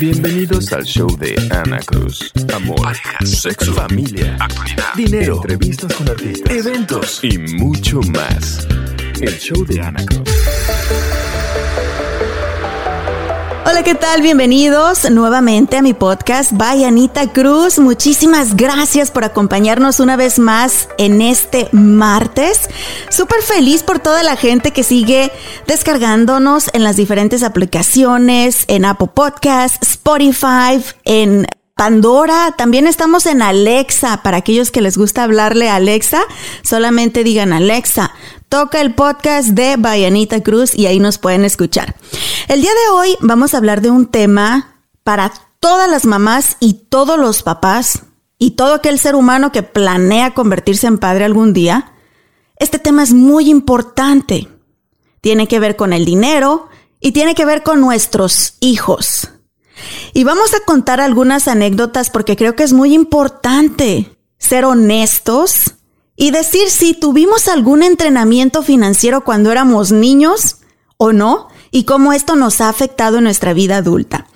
Bienvenidos al show de Ana Cruz. Amor, sexo, familia, actualidad, dinero, entrevistas con artistas, eventos y mucho más. El show de Ana Cruz. Hola, ¿qué tal? Bienvenidos nuevamente a mi podcast By Anita Cruz. Muchísimas gracias por acompañarnos una vez más en este martes. Súper feliz por toda la gente que sigue descargándonos en las diferentes aplicaciones, en Apple Podcasts, Spotify, en Pandora, también estamos en Alexa. Para aquellos que les gusta hablarle a Alexa, solamente digan Alexa, toca el podcast de Bayanita Cruz y ahí nos pueden escuchar. El día de hoy vamos a hablar de un tema para todas las mamás y todos los papás y todo aquel ser humano que planea convertirse en padre algún día. Este tema es muy importante. Tiene que ver con el dinero y tiene que ver con nuestros hijos. Y vamos a contar algunas anécdotas porque creo que es muy importante ser honestos y decir si tuvimos algún entrenamiento financiero cuando éramos niños o no y cómo esto nos ha afectado en nuestra vida adulta.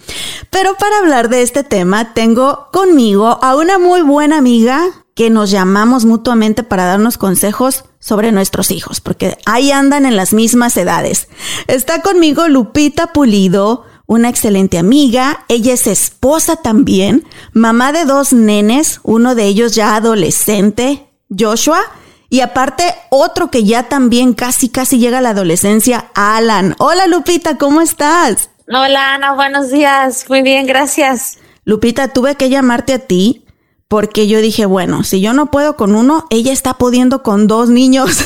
Pero para hablar de este tema tengo conmigo a una muy buena amiga que nos llamamos mutuamente para darnos consejos sobre nuestros hijos, porque ahí andan en las mismas edades. Está conmigo Lupita Pulido, una excelente amiga, ella es esposa también, mamá de dos nenes, uno de ellos ya adolescente, Joshua, y aparte otro que ya también casi casi llega a la adolescencia, Alan. Hola Lupita, ¿cómo estás? Hola Ana, buenos días, muy bien, gracias. Lupita, tuve que llamarte a ti porque yo dije, bueno, si yo no puedo con uno, ella está pudiendo con dos niños.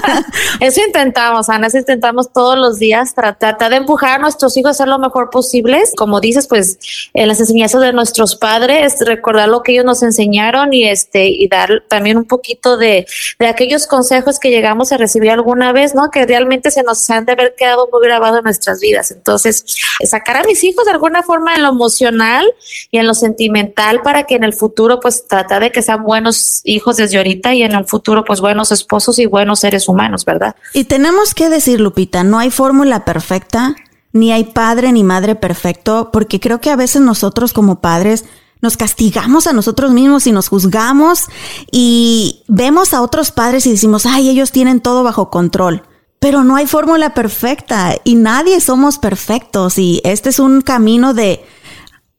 eso intentamos, Ana, eso intentamos todos los días, tratar de empujar a nuestros hijos a ser lo mejor posible. Como dices, pues en las enseñanzas de nuestros padres, recordar lo que ellos nos enseñaron y este y dar también un poquito de, de aquellos consejos que llegamos a recibir alguna vez, ¿no? Que realmente se nos han de haber quedado muy grabados en nuestras vidas. Entonces, sacar a mis hijos de alguna forma en lo emocional y en lo sentimental para que en el futuro pues trata de que sean buenos hijos desde ahorita y en el futuro pues buenos esposos y buenos seres humanos, ¿verdad? Y tenemos que decir, Lupita, no hay fórmula perfecta, ni hay padre ni madre perfecto, porque creo que a veces nosotros como padres nos castigamos a nosotros mismos y nos juzgamos y vemos a otros padres y decimos, ay, ellos tienen todo bajo control. Pero no hay fórmula perfecta y nadie somos perfectos y este es un camino de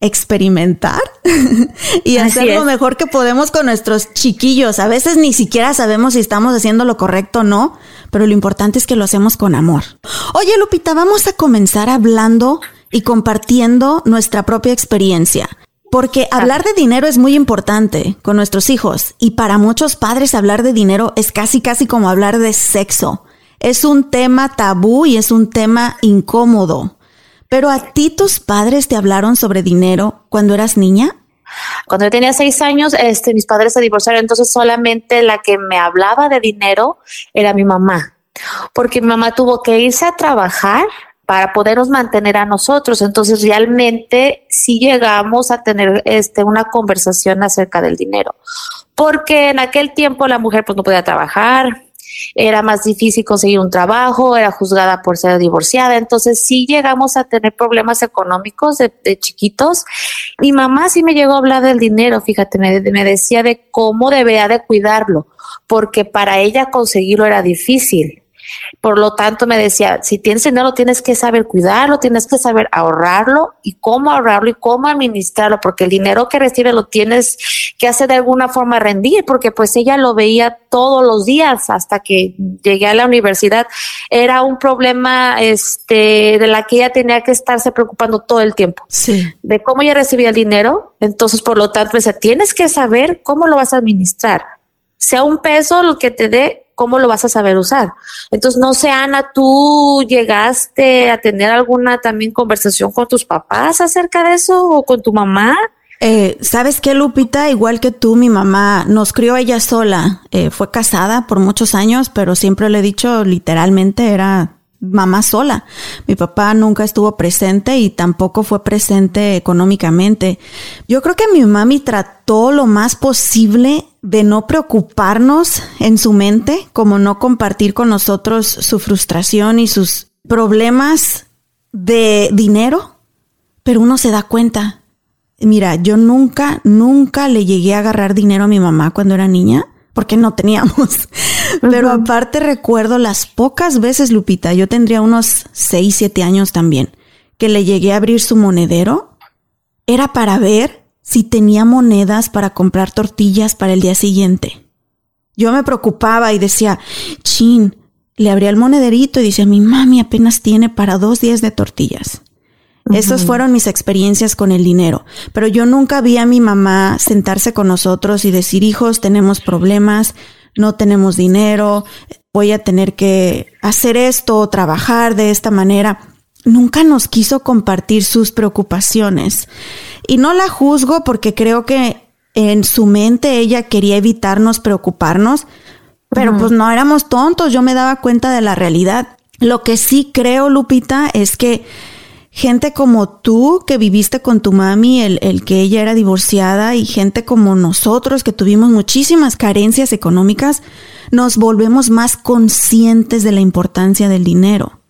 experimentar y hacer lo mejor que podemos con nuestros chiquillos. A veces ni siquiera sabemos si estamos haciendo lo correcto o no, pero lo importante es que lo hacemos con amor. Oye, Lupita, vamos a comenzar hablando y compartiendo nuestra propia experiencia. Porque hablar de dinero es muy importante con nuestros hijos y para muchos padres hablar de dinero es casi casi como hablar de sexo. Es un tema tabú y es un tema incómodo. Pero a ti tus padres te hablaron sobre dinero cuando eras niña? Cuando yo tenía seis años, este, mis padres se divorciaron, entonces solamente la que me hablaba de dinero era mi mamá, porque mi mamá tuvo que irse a trabajar para podernos mantener a nosotros. Entonces realmente sí llegamos a tener este, una conversación acerca del dinero, porque en aquel tiempo la mujer pues no podía trabajar, era más difícil conseguir un trabajo, era juzgada por ser divorciada, entonces sí llegamos a tener problemas económicos de, chiquitos. Mi mamá sí me llegó a hablar del dinero, fíjate, me, me decía de cómo debía de cuidarlo, porque para ella conseguirlo era difícil. Por lo tanto, me decía, si tienes dinero, tienes que saber cuidarlo, tienes que saber ahorrarlo y cómo ahorrarlo y cómo administrarlo, porque el dinero que recibe lo tienes que hacer de alguna forma rendir, porque pues ella lo veía todos los días hasta que llegué a la universidad. Era un problema este, de la que ella tenía que estarse preocupando todo el tiempo. Sí. De cómo ella recibía el dinero. Entonces, por lo tanto, me decía, tienes que saber cómo lo vas a administrar. Sea un peso lo que te dé, ¿cómo lo vas a saber usar? Entonces, no sé, Ana, ¿tú llegaste a tener alguna también conversación con tus papás acerca de eso o con tu mamá? Eh, ¿Sabes qué, Lupita? Igual que tú, mi mamá nos crió ella sola. Eh, fue casada por muchos años, pero siempre le he dicho, literalmente era mamá sola. Mi papá nunca estuvo presente y tampoco fue presente económicamente. Yo creo que mi mami trató lo más posible de no preocuparnos en su mente, como no compartir con nosotros su frustración y sus problemas de dinero, pero uno se da cuenta. Mira, yo nunca, nunca le llegué a agarrar dinero a mi mamá cuando era niña porque no teníamos. Pero aparte recuerdo las pocas veces, Lupita, yo tendría unos 6, 7 años también, que le llegué a abrir su monedero, era para ver si tenía monedas para comprar tortillas para el día siguiente. Yo me preocupaba y decía, chin, le abría el monederito y decía, mi mami apenas tiene para dos días de tortillas. Esas fueron mis experiencias con el dinero, pero yo nunca vi a mi mamá sentarse con nosotros y decir, hijos, tenemos problemas, no tenemos dinero, voy a tener que hacer esto o trabajar de esta manera. Nunca nos quiso compartir sus preocupaciones. Y no la juzgo porque creo que en su mente ella quería evitarnos preocuparnos, pero pues no éramos tontos, yo me daba cuenta de la realidad. Lo que sí creo, Lupita, es que gente como tú que viviste con tu mami, el, el, que ella era divorciada y gente como nosotros que tuvimos muchísimas carencias económicas, nos volvemos más conscientes de la importancia del dinero.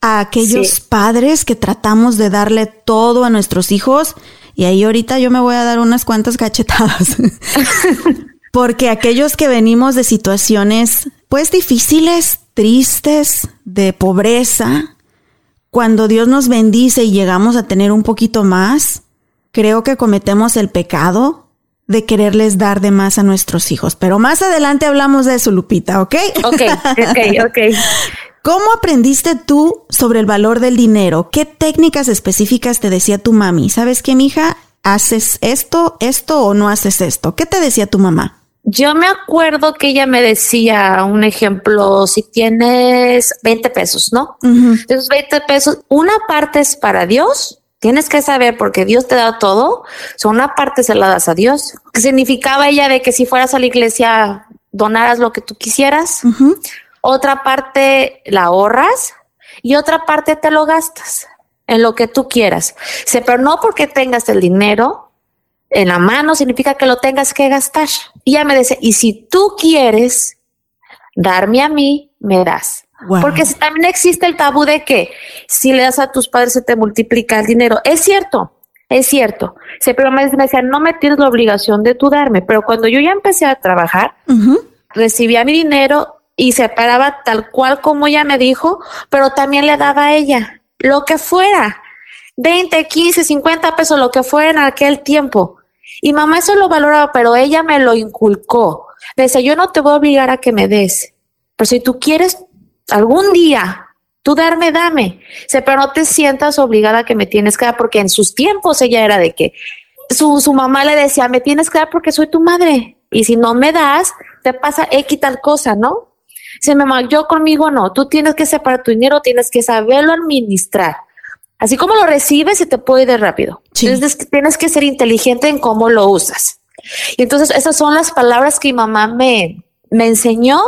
A aquellos sí. padres que tratamos de darle todo a nuestros hijos, y ahí ahorita yo me voy a dar unas cuantas cachetadas. Porque aquellos que venimos de situaciones pues difíciles, tristes, de pobreza, cuando Dios nos bendice y llegamos a tener un poquito más, creo que cometemos el pecado de quererles dar de más a nuestros hijos. Pero más adelante hablamos de eso, Lupita, ¿ok? Ok, ok, ok. ¿Cómo aprendiste tú sobre el valor del dinero? ¿Qué técnicas específicas te decía tu mami? ¿Sabes qué, mija? ¿Haces esto, esto o no haces esto? ¿Qué te decía tu mamá? Yo me acuerdo que ella me decía un ejemplo, si tienes 20 pesos, ¿no? Uh -huh. Esos 20 pesos, una parte es para Dios, tienes que saber porque Dios te da todo, so una parte se la das a Dios. ¿Qué significaba ella de que si fueras a la iglesia donaras lo que tú quisieras? Uh -huh. Otra parte la ahorras y otra parte te lo gastas en lo que tú quieras. Pero no porque tengas el dinero, en la mano significa que lo tengas que gastar. Y ella me dice, y si tú quieres darme a mí, me das. Wow. Porque también existe el tabú de que si le das a tus padres se te multiplica el dinero. Es cierto, es cierto. Se, pero me decía, no me tienes la obligación de tú darme. Pero cuando yo ya empecé a trabajar, uh -huh. recibía mi dinero y se paraba tal cual como ella me dijo, pero también le daba a ella lo que fuera. 20, 15, 50 pesos, lo que fuera en aquel tiempo. Y mamá eso lo valoraba, pero ella me lo inculcó. Me decía, yo no te voy a obligar a que me des, pero si tú quieres algún día tú darme, dame. Pero no te sientas obligada a que me tienes que dar, porque en sus tiempos ella era de que su, su mamá le decía, me tienes que dar porque soy tu madre. Y si no me das, te pasa X tal cosa, ¿no? Dice, mamá, yo conmigo no. Tú tienes que separar tu dinero, tienes que saberlo administrar. Así como lo recibes, se te puede ir de rápido. Sí. Entonces tienes que ser inteligente en cómo lo usas. Y entonces esas son las palabras que mi mamá me, me enseñó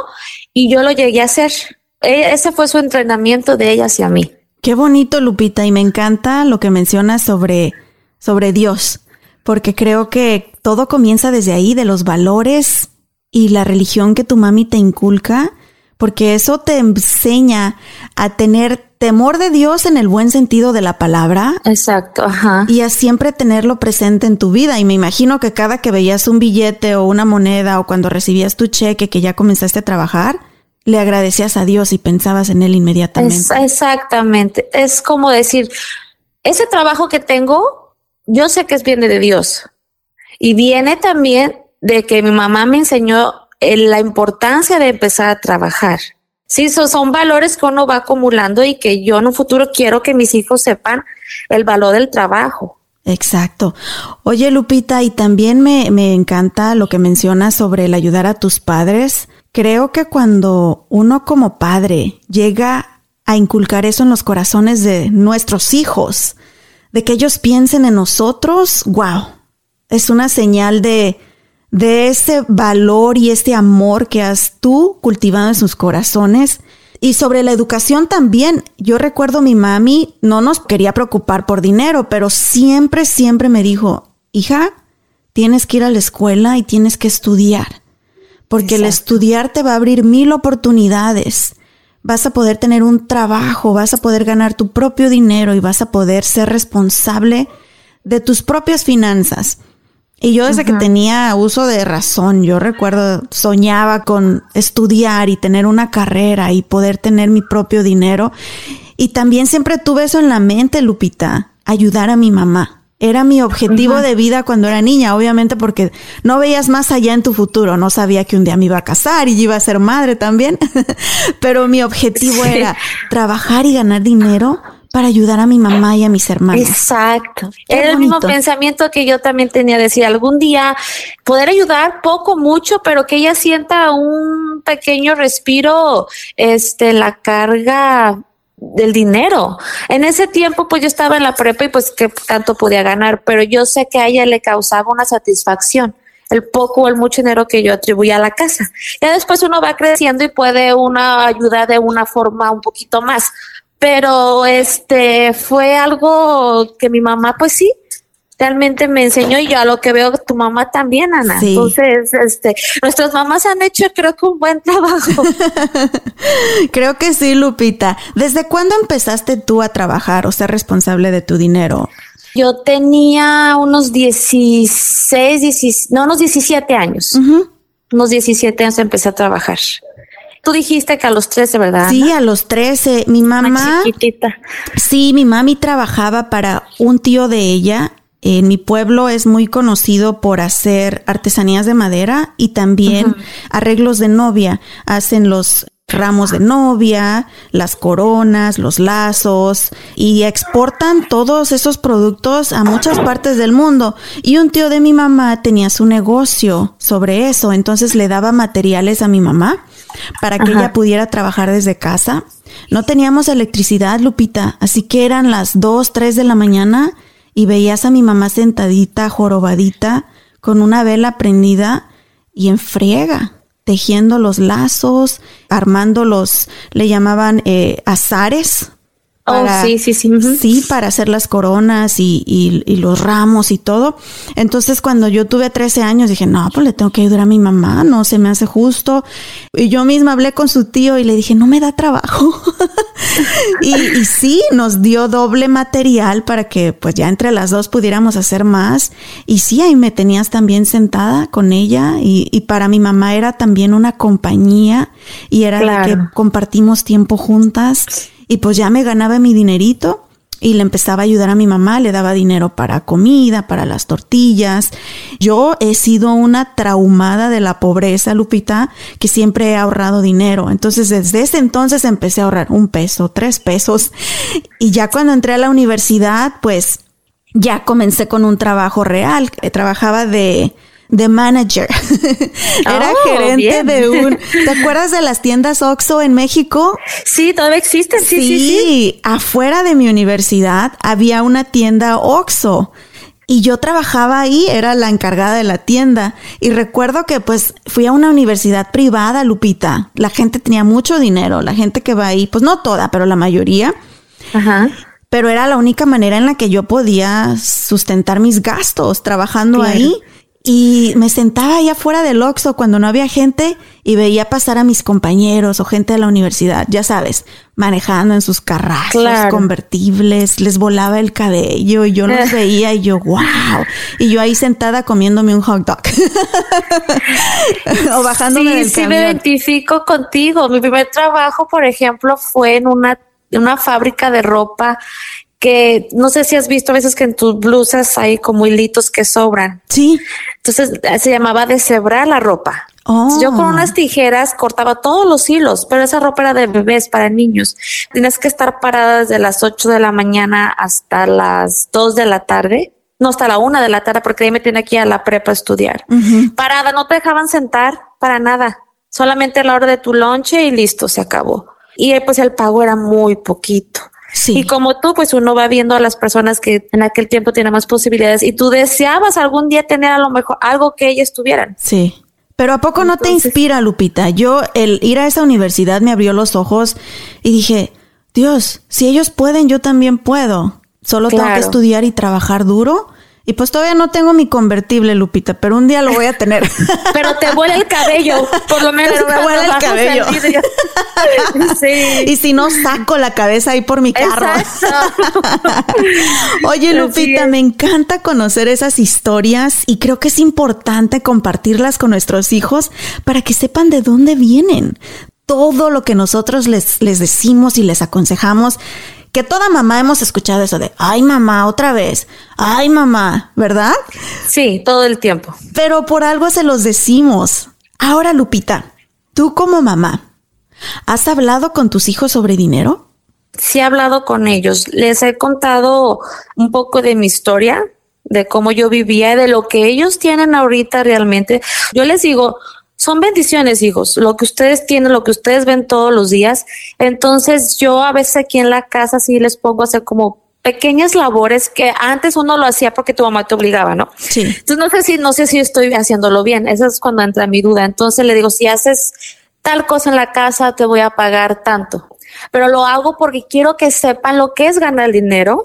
y yo lo llegué a hacer. E, ese fue su entrenamiento de ella hacia mí. Qué bonito, Lupita, y me encanta lo que mencionas sobre, sobre Dios, porque creo que todo comienza desde ahí, de los valores y la religión que tu mami te inculca, porque eso te enseña a tener temor de Dios en el buen sentido de la palabra. Exacto, ajá. Y a siempre tenerlo presente en tu vida. Y me imagino que cada que veías un billete o una moneda o cuando recibías tu cheque que ya comenzaste a trabajar, le agradecías a Dios y pensabas en Él inmediatamente. exactamente. Es como decir, ese trabajo que tengo, yo sé que es viene de Dios. Y viene también de que mi mamá me enseñó eh, la importancia de empezar a trabajar. Sí, son valores que uno va acumulando y que yo en un futuro quiero que mis hijos sepan el valor del trabajo. Exacto. Oye, Lupita, y también me, me encanta lo que mencionas sobre el ayudar a tus padres. Creo que cuando uno como padre llega a inculcar eso en los corazones de nuestros hijos, de que ellos piensen en nosotros, wow, es una señal de, de ese valor y este amor que has tú cultivado en sus corazones. Y sobre la educación también, yo recuerdo mi mami no nos quería preocupar por dinero, pero siempre, siempre me dijo, hija, tienes que ir a la escuela y tienes que estudiar, porque el estudiar te va a abrir mil oportunidades. Vas a poder tener un trabajo, vas a poder ganar tu propio dinero y vas a poder ser responsable de tus propias finanzas. Y yo desde que tenía uso de razón, yo recuerdo, soñaba con estudiar y tener una carrera y poder tener mi propio dinero. Y también siempre tuve eso en la mente, Lupita, ayudar a mi mamá. Era mi objetivo de vida cuando era niña, obviamente porque no veías más allá en tu futuro, no sabía que un día me iba a casar y iba a ser madre también, pero mi objetivo era trabajar y ganar dinero para ayudar a mi mamá y a mis hermanos. Exacto. Era el mismo pensamiento que yo también tenía, decir, algún día poder ayudar poco, mucho, pero que ella sienta un pequeño respiro, este, la carga del dinero. En ese tiempo, pues yo estaba en la prepa y pues que tanto podía ganar, pero yo sé que a ella le causaba una satisfacción el poco o el mucho dinero que yo atribuía a la casa. Ya después uno va creciendo y puede una ayudar de una forma un poquito más, pero este fue algo que mi mamá pues sí realmente me enseñó y yo a lo que veo tu mamá también Ana. Entonces este nuestras mamás han hecho creo que un buen trabajo. Creo que sí Lupita. Desde cuándo empezaste tú a trabajar o ser responsable de tu dinero yo tenía unos 16, 17, no, unos 17 años. Unos 17 años empecé a trabajar. Tú dijiste que a los 13, ¿verdad? Sí, a los 13. Mi mamá. chiquitita. Sí, mi mami trabajaba para un tío de ella. En mi pueblo es muy conocido por hacer artesanías de madera y también arreglos de novia. Hacen los ramos de novia, las coronas, los lazos y exportan todos esos productos a muchas partes del mundo. Y un tío de mi mamá tenía su negocio sobre eso, entonces le daba materiales a mi mamá para que ella pudiera trabajar desde casa. No teníamos electricidad, Lupita, así que eran las 2, 3 de la mañana y veías a mi mamá sentadita, jorobadita, con una vela prendida y en friega, tejiendo los lazos, armando los, le llamaban eh, azares, Oh, sí, sí, sí. Sí, para hacer las coronas y, y, los ramos y todo. Entonces, cuando yo tuve 13 años, dije, no, pues le tengo que ayudar a mi mamá, no se me hace justo. Y yo misma hablé con su tío y le dije, no me da trabajo. y, y, sí, nos dio doble material para que pues ya entre las dos pudiéramos hacer más. Y sí, ahí me tenías también sentada con ella y, y para mi mamá era también una compañía y era la que compartimos tiempo juntas. Y pues ya me ganaba mi dinerito y le empezaba a ayudar a mi mamá, le daba dinero para comida, para las tortillas. Yo he sido una traumada de la pobreza, Lupita, que siempre he ahorrado dinero. Entonces, desde ese entonces empecé a ahorrar un peso, tres pesos. Y ya cuando entré a la universidad, pues ya comencé con un trabajo real. Trabajaba de de manager. Era oh, gerente de un. ¿Te acuerdas de las tiendas Oxxo en México? Sí, todavía existen. Sí, sí, sí, Afuera de mi universidad había una tienda Oxxo. Y yo trabajaba ahí, era la encargada de la tienda. Y recuerdo que pues fui a una universidad privada, Lupita. La gente tenía mucho dinero, la gente que va ahí, pues no toda, pero la mayoría. Ajá. Pero era la única manera en la que yo podía sustentar mis gastos trabajando ahí. Y me sentaba allá afuera del Oxxo cuando no había gente y veía pasar a mis compañeros o gente de la universidad, ya sabes, manejando en sus carrazos convertibles, les volaba el cabello y yo los veía y yo, wow. Y yo ahí sentada comiéndome un hot dog. o bajándome sí, del sí me identifico contigo. Mi primer trabajo, por ejemplo, fue en una, en una fábrica de ropa que no sé si has visto a veces que en tus blusas hay como hilitos que sobran. Sí. Entonces eh, se llamaba deshebrar la ropa. Yo con oh. unas tijeras cortaba todos los hilos, pero esa ropa era de bebés para niños. Tienes que estar parada desde las 8 de la mañana hasta las 2 de la tarde. No, hasta la una de la tarde, porque ahí me tiene aquí a la prepa a estudiar. Parada, no te dejaban sentar para nada. Solamente a la hora de tu lonche y listo, se acabó. Y pues el pago era muy poquito. Y como tú, pues uno va viendo a las personas que en aquel tiempo tienen más posibilidades y tú deseabas algún día tener a lo mejor algo que ellas tuvieran. Sí. Pero ¿a poco no te inspira, Lupita? Yo, el ir a esa universidad me abrió los ojos y dije, Dios, si ellos pueden, yo también puedo. Solo tengo que estudiar y trabajar duro y pues todavía no tengo mi convertible, Lupita, pero un día lo voy a tener. pero te vuela el cabello, por lo menos. me vuela el cabello. sí. Y si no, saco la cabeza ahí por mi carro. Oye, Lupita, me encanta conocer esas historias y creo que es importante compartirlas con nuestros hijos para que sepan de dónde vienen. Todo lo que nosotros les, les decimos y les aconsejamos que toda mamá hemos escuchado eso de, ay mamá, otra vez, ay mamá, ¿verdad? Sí, todo el tiempo. Pero por algo se los decimos. Ahora, Lupita, tú como mamá, ¿has hablado con tus hijos sobre dinero? Sí, he hablado con ellos. Les he contado un poco de mi historia, de cómo yo vivía, de lo que ellos tienen ahorita realmente. Yo les digo, son bendiciones, hijos, lo que ustedes tienen, lo que ustedes ven todos los días. Entonces yo a veces aquí en la casa sí les pongo a hacer como pequeñas labores que antes uno lo hacía porque tu mamá te obligaba, ¿no? Sí. Entonces no sé si, no sé si estoy haciéndolo bien. Esa es cuando entra mi duda. Entonces le digo, si haces tal cosa en la casa, te voy a pagar tanto. Pero lo hago porque quiero que sepan lo que es ganar dinero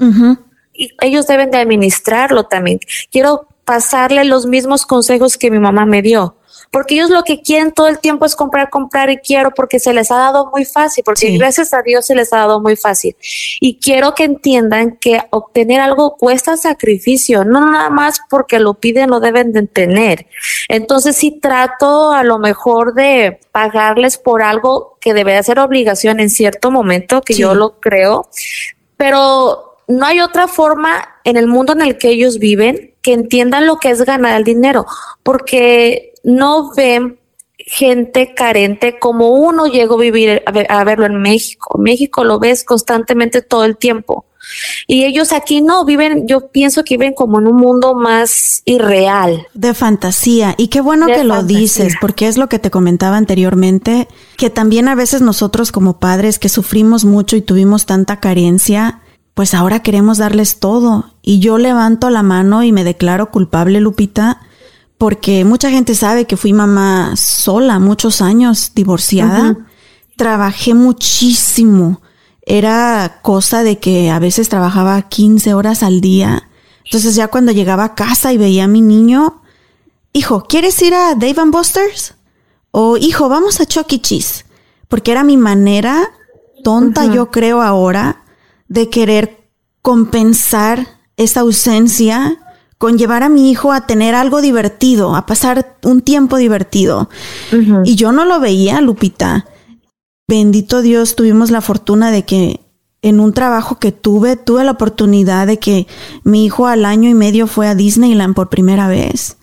y ellos deben de administrarlo también. Quiero pasarle los mismos consejos que mi mamá me dio porque ellos lo que quieren todo el tiempo es comprar, comprar y quiero porque se les ha dado muy fácil, porque gracias a Dios se les ha dado muy fácil. Y quiero que entiendan que obtener algo cuesta sacrificio, no nada más porque lo piden, lo deben de tener. Entonces si trato a lo mejor de pagarles por algo que debe ser obligación en cierto momento, que yo lo creo, pero no hay otra forma en el mundo en el que ellos viven que entiendan lo que es ganar el dinero, porque no ven gente carente como uno llegó a vivir, a, verlo en México. México lo ves constantemente todo el tiempo. Y ellos aquí no viven, yo pienso que viven como en un mundo más irreal. De fantasía. Y qué bueno que lo dices, porque es lo que te comentaba anteriormente, que también a veces nosotros como padres que sufrimos mucho y tuvimos tanta carencia, pues ahora queremos darles todo. Y yo levanto la mano y me declaro culpable, Lupita, porque mucha gente sabe que fui mamá sola muchos años, divorciada. Trabajé muchísimo. Era cosa de que a veces trabajaba 15 horas al día. Entonces ya cuando llegaba a casa y veía a mi niño, hijo, ¿quieres ir a Dave and Buster's? O hijo, vamos a Chuck E. Cheese. Porque era mi manera, tonta yo creo ahora, de querer compensar esa ausencia con llevar a mi hijo a tener algo divertido, a pasar un tiempo divertido. Y yo no lo veía, Lupita. Bendito Dios, tuvimos la fortuna de que en un trabajo que tuve, tuve la oportunidad de que mi hijo al año y medio fue a Disneyland por primera vez.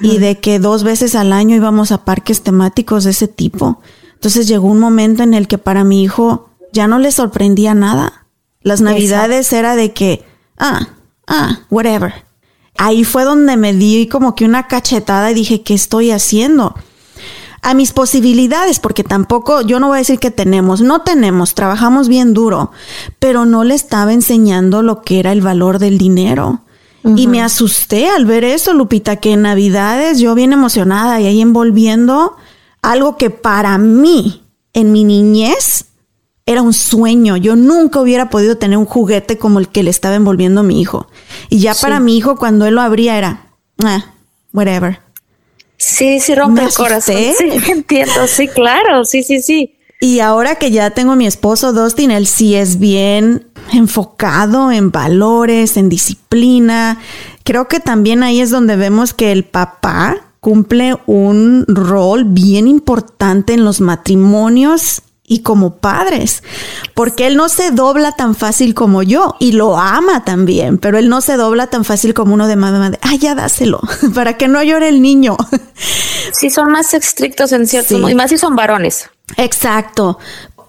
Y de que dos veces al año íbamos a parques temáticos de ese tipo. Entonces llegó un momento en el que para mi hijo ya no le sorprendía nada. Las navidades era de que, ah, ah, whatever ahí fue donde me di como que una cachetada y dije, ¿qué estoy haciendo? A mis posibilidades, porque tampoco, yo no voy a decir que tenemos, no tenemos, trabajamos bien duro, pero no le estaba enseñando lo que era el valor del dinero. Y me asusté al ver eso, Lupita, que en Navidades yo bien emocionada y ahí envolviendo algo que para mí, en mi niñez, era un sueño. Yo nunca hubiera podido tener un juguete como el que le estaba envolviendo a mi hijo. Y ya para mi hijo, cuando él lo abría, era, ah, whatever. Sí, sí, rompe el corazón. Sí, entiendo, sí, claro, sí, sí, sí. Y ahora que ya tengo mi esposo Dustin, él sí es bien enfocado en valores, en disciplina. Creo que también ahí es donde vemos que el papá cumple un rol bien importante en los matrimonios y como padres, porque él no se dobla tan fácil como yo y lo ama también, pero él no se dobla tan fácil como uno de mamá de, ay, ya dáselo, para que no llore el niño. Sí, son más estrictos en cierto y más si son varones. Exacto,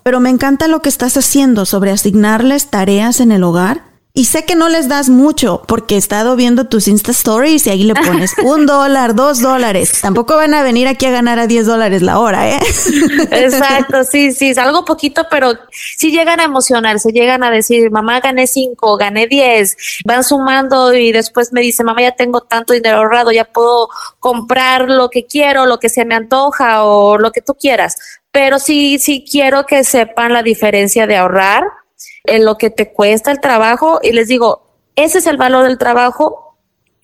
pero me encanta lo que estás haciendo sobre asignarles tareas en el hogar y sé que no les das mucho porque he estado viendo tus Insta Stories y ahí le pones un dólar, dos dólares. Tampoco van a venir aquí a ganar a 10 dólares la hora, ¿eh? Exacto, sí, sí, es algo poquito, pero sí llegan a emocionarse, llegan a decir, mamá, gané cinco, gané 10, van sumando y después me dice, mamá, ya tengo tanto dinero ahorrado, ya puedo comprar lo que quiero, lo que se me antoja o lo que tú quieras. Pero sí, sí quiero que sepan la diferencia de ahorrar en lo que te cuesta el trabajo y les digo, ese es el valor del trabajo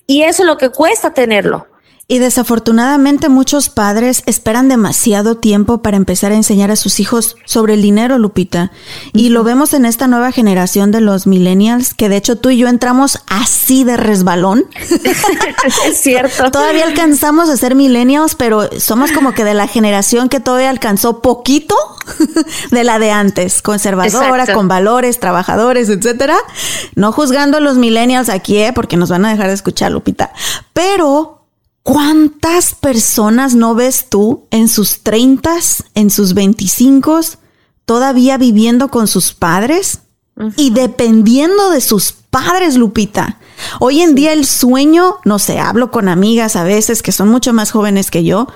y eso es lo que cuesta tenerlo. Y desafortunadamente muchos padres esperan demasiado tiempo para empezar a enseñar a sus hijos sobre el dinero, Lupita. Y lo vemos en esta nueva generación de los millennials, que de hecho tú y yo entramos así de resbalón. es cierto. todavía alcanzamos a ser millennials, pero somos como que de la generación que todavía alcanzó poquito de la de antes, conservadora, con valores, trabajadores, etcétera. No juzgando a los millennials aquí, ¿eh? porque nos van a dejar de escuchar, Lupita. Pero ¿Cuántas personas no ves tú en sus treintas, en sus veinticinco, todavía viviendo con sus padres y dependiendo de sus padres, Lupita? Hoy en día el sueño, no sé, hablo con amigas a veces que son mucho más jóvenes que yo.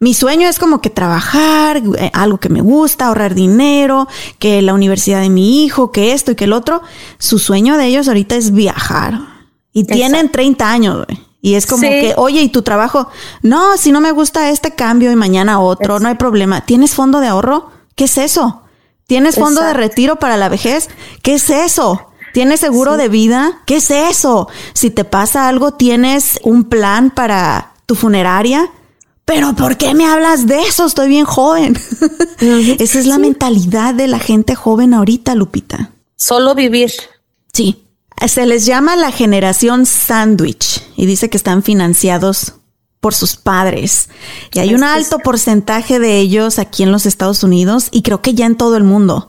Mi sueño es como que trabajar, eh, algo que me gusta, ahorrar dinero, que la universidad de mi hijo, que esto y que el otro. Su sueño de ellos ahorita es viajar. Y tienen 30 años, güey. Y es como que, oye, ¿y tu trabajo? No, si no me gusta este cambio y mañana otro, no hay problema. ¿Tienes fondo de ahorro? ¿Qué es eso? ¿Tienes fondo de retiro para la vejez? ¿Qué es eso? ¿Tienes seguro de vida? ¿Qué es eso? Si te pasa algo, ¿tienes un plan para tu funeraria? Pero ¿por qué me hablas de eso? Estoy bien joven. Esa es la mentalidad de la gente joven ahorita, Lupita. Solo vivir. Sí. Se les llama la generación sándwich y dice que están financiados por sus padres. Y hay un alto porcentaje de ellos aquí en los Estados Unidos y creo que ya en todo el mundo.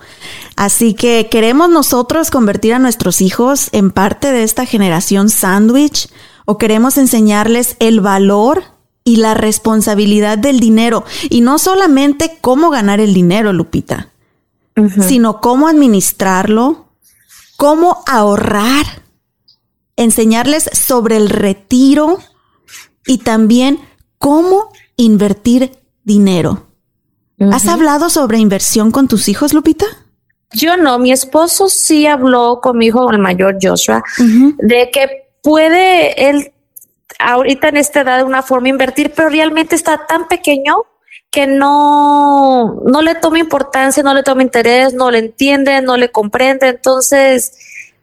Así que queremos nosotros convertir a nuestros hijos en parte de esta generación sándwich o queremos enseñarles el valor y la responsabilidad del dinero. Y no solamente cómo ganar el dinero, Lupita, sino cómo administrarlo, cómo ahorrar, enseñarles sobre el retiro y también cómo invertir dinero. ¿Has hablado sobre inversión con tus hijos, Lupita? Yo no, mi esposo sí habló con mi hijo, el mayor Joshua, de que puede él ahorita en esta edad de una forma invertir, pero realmente está tan pequeño que no, no le toma importancia, no le toma interés, no le entiende, no le comprende. Entonces,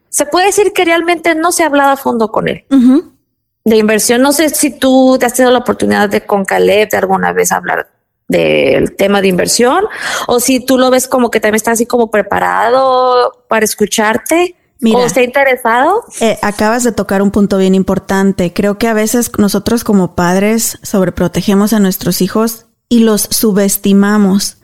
se puede decir que realmente no se ha hablado a fondo con él. De inversión, no sé si tú te has tenido la oportunidad de con Caleb de alguna vez hablar del tema de inversión o si tú lo ves como que también está así como preparado para escucharte. Mira, ¿O está interesado? Eh, acabas de tocar un punto bien importante. Creo que a veces nosotros como padres sobreprotegemos a nuestros hijos y los subestimamos.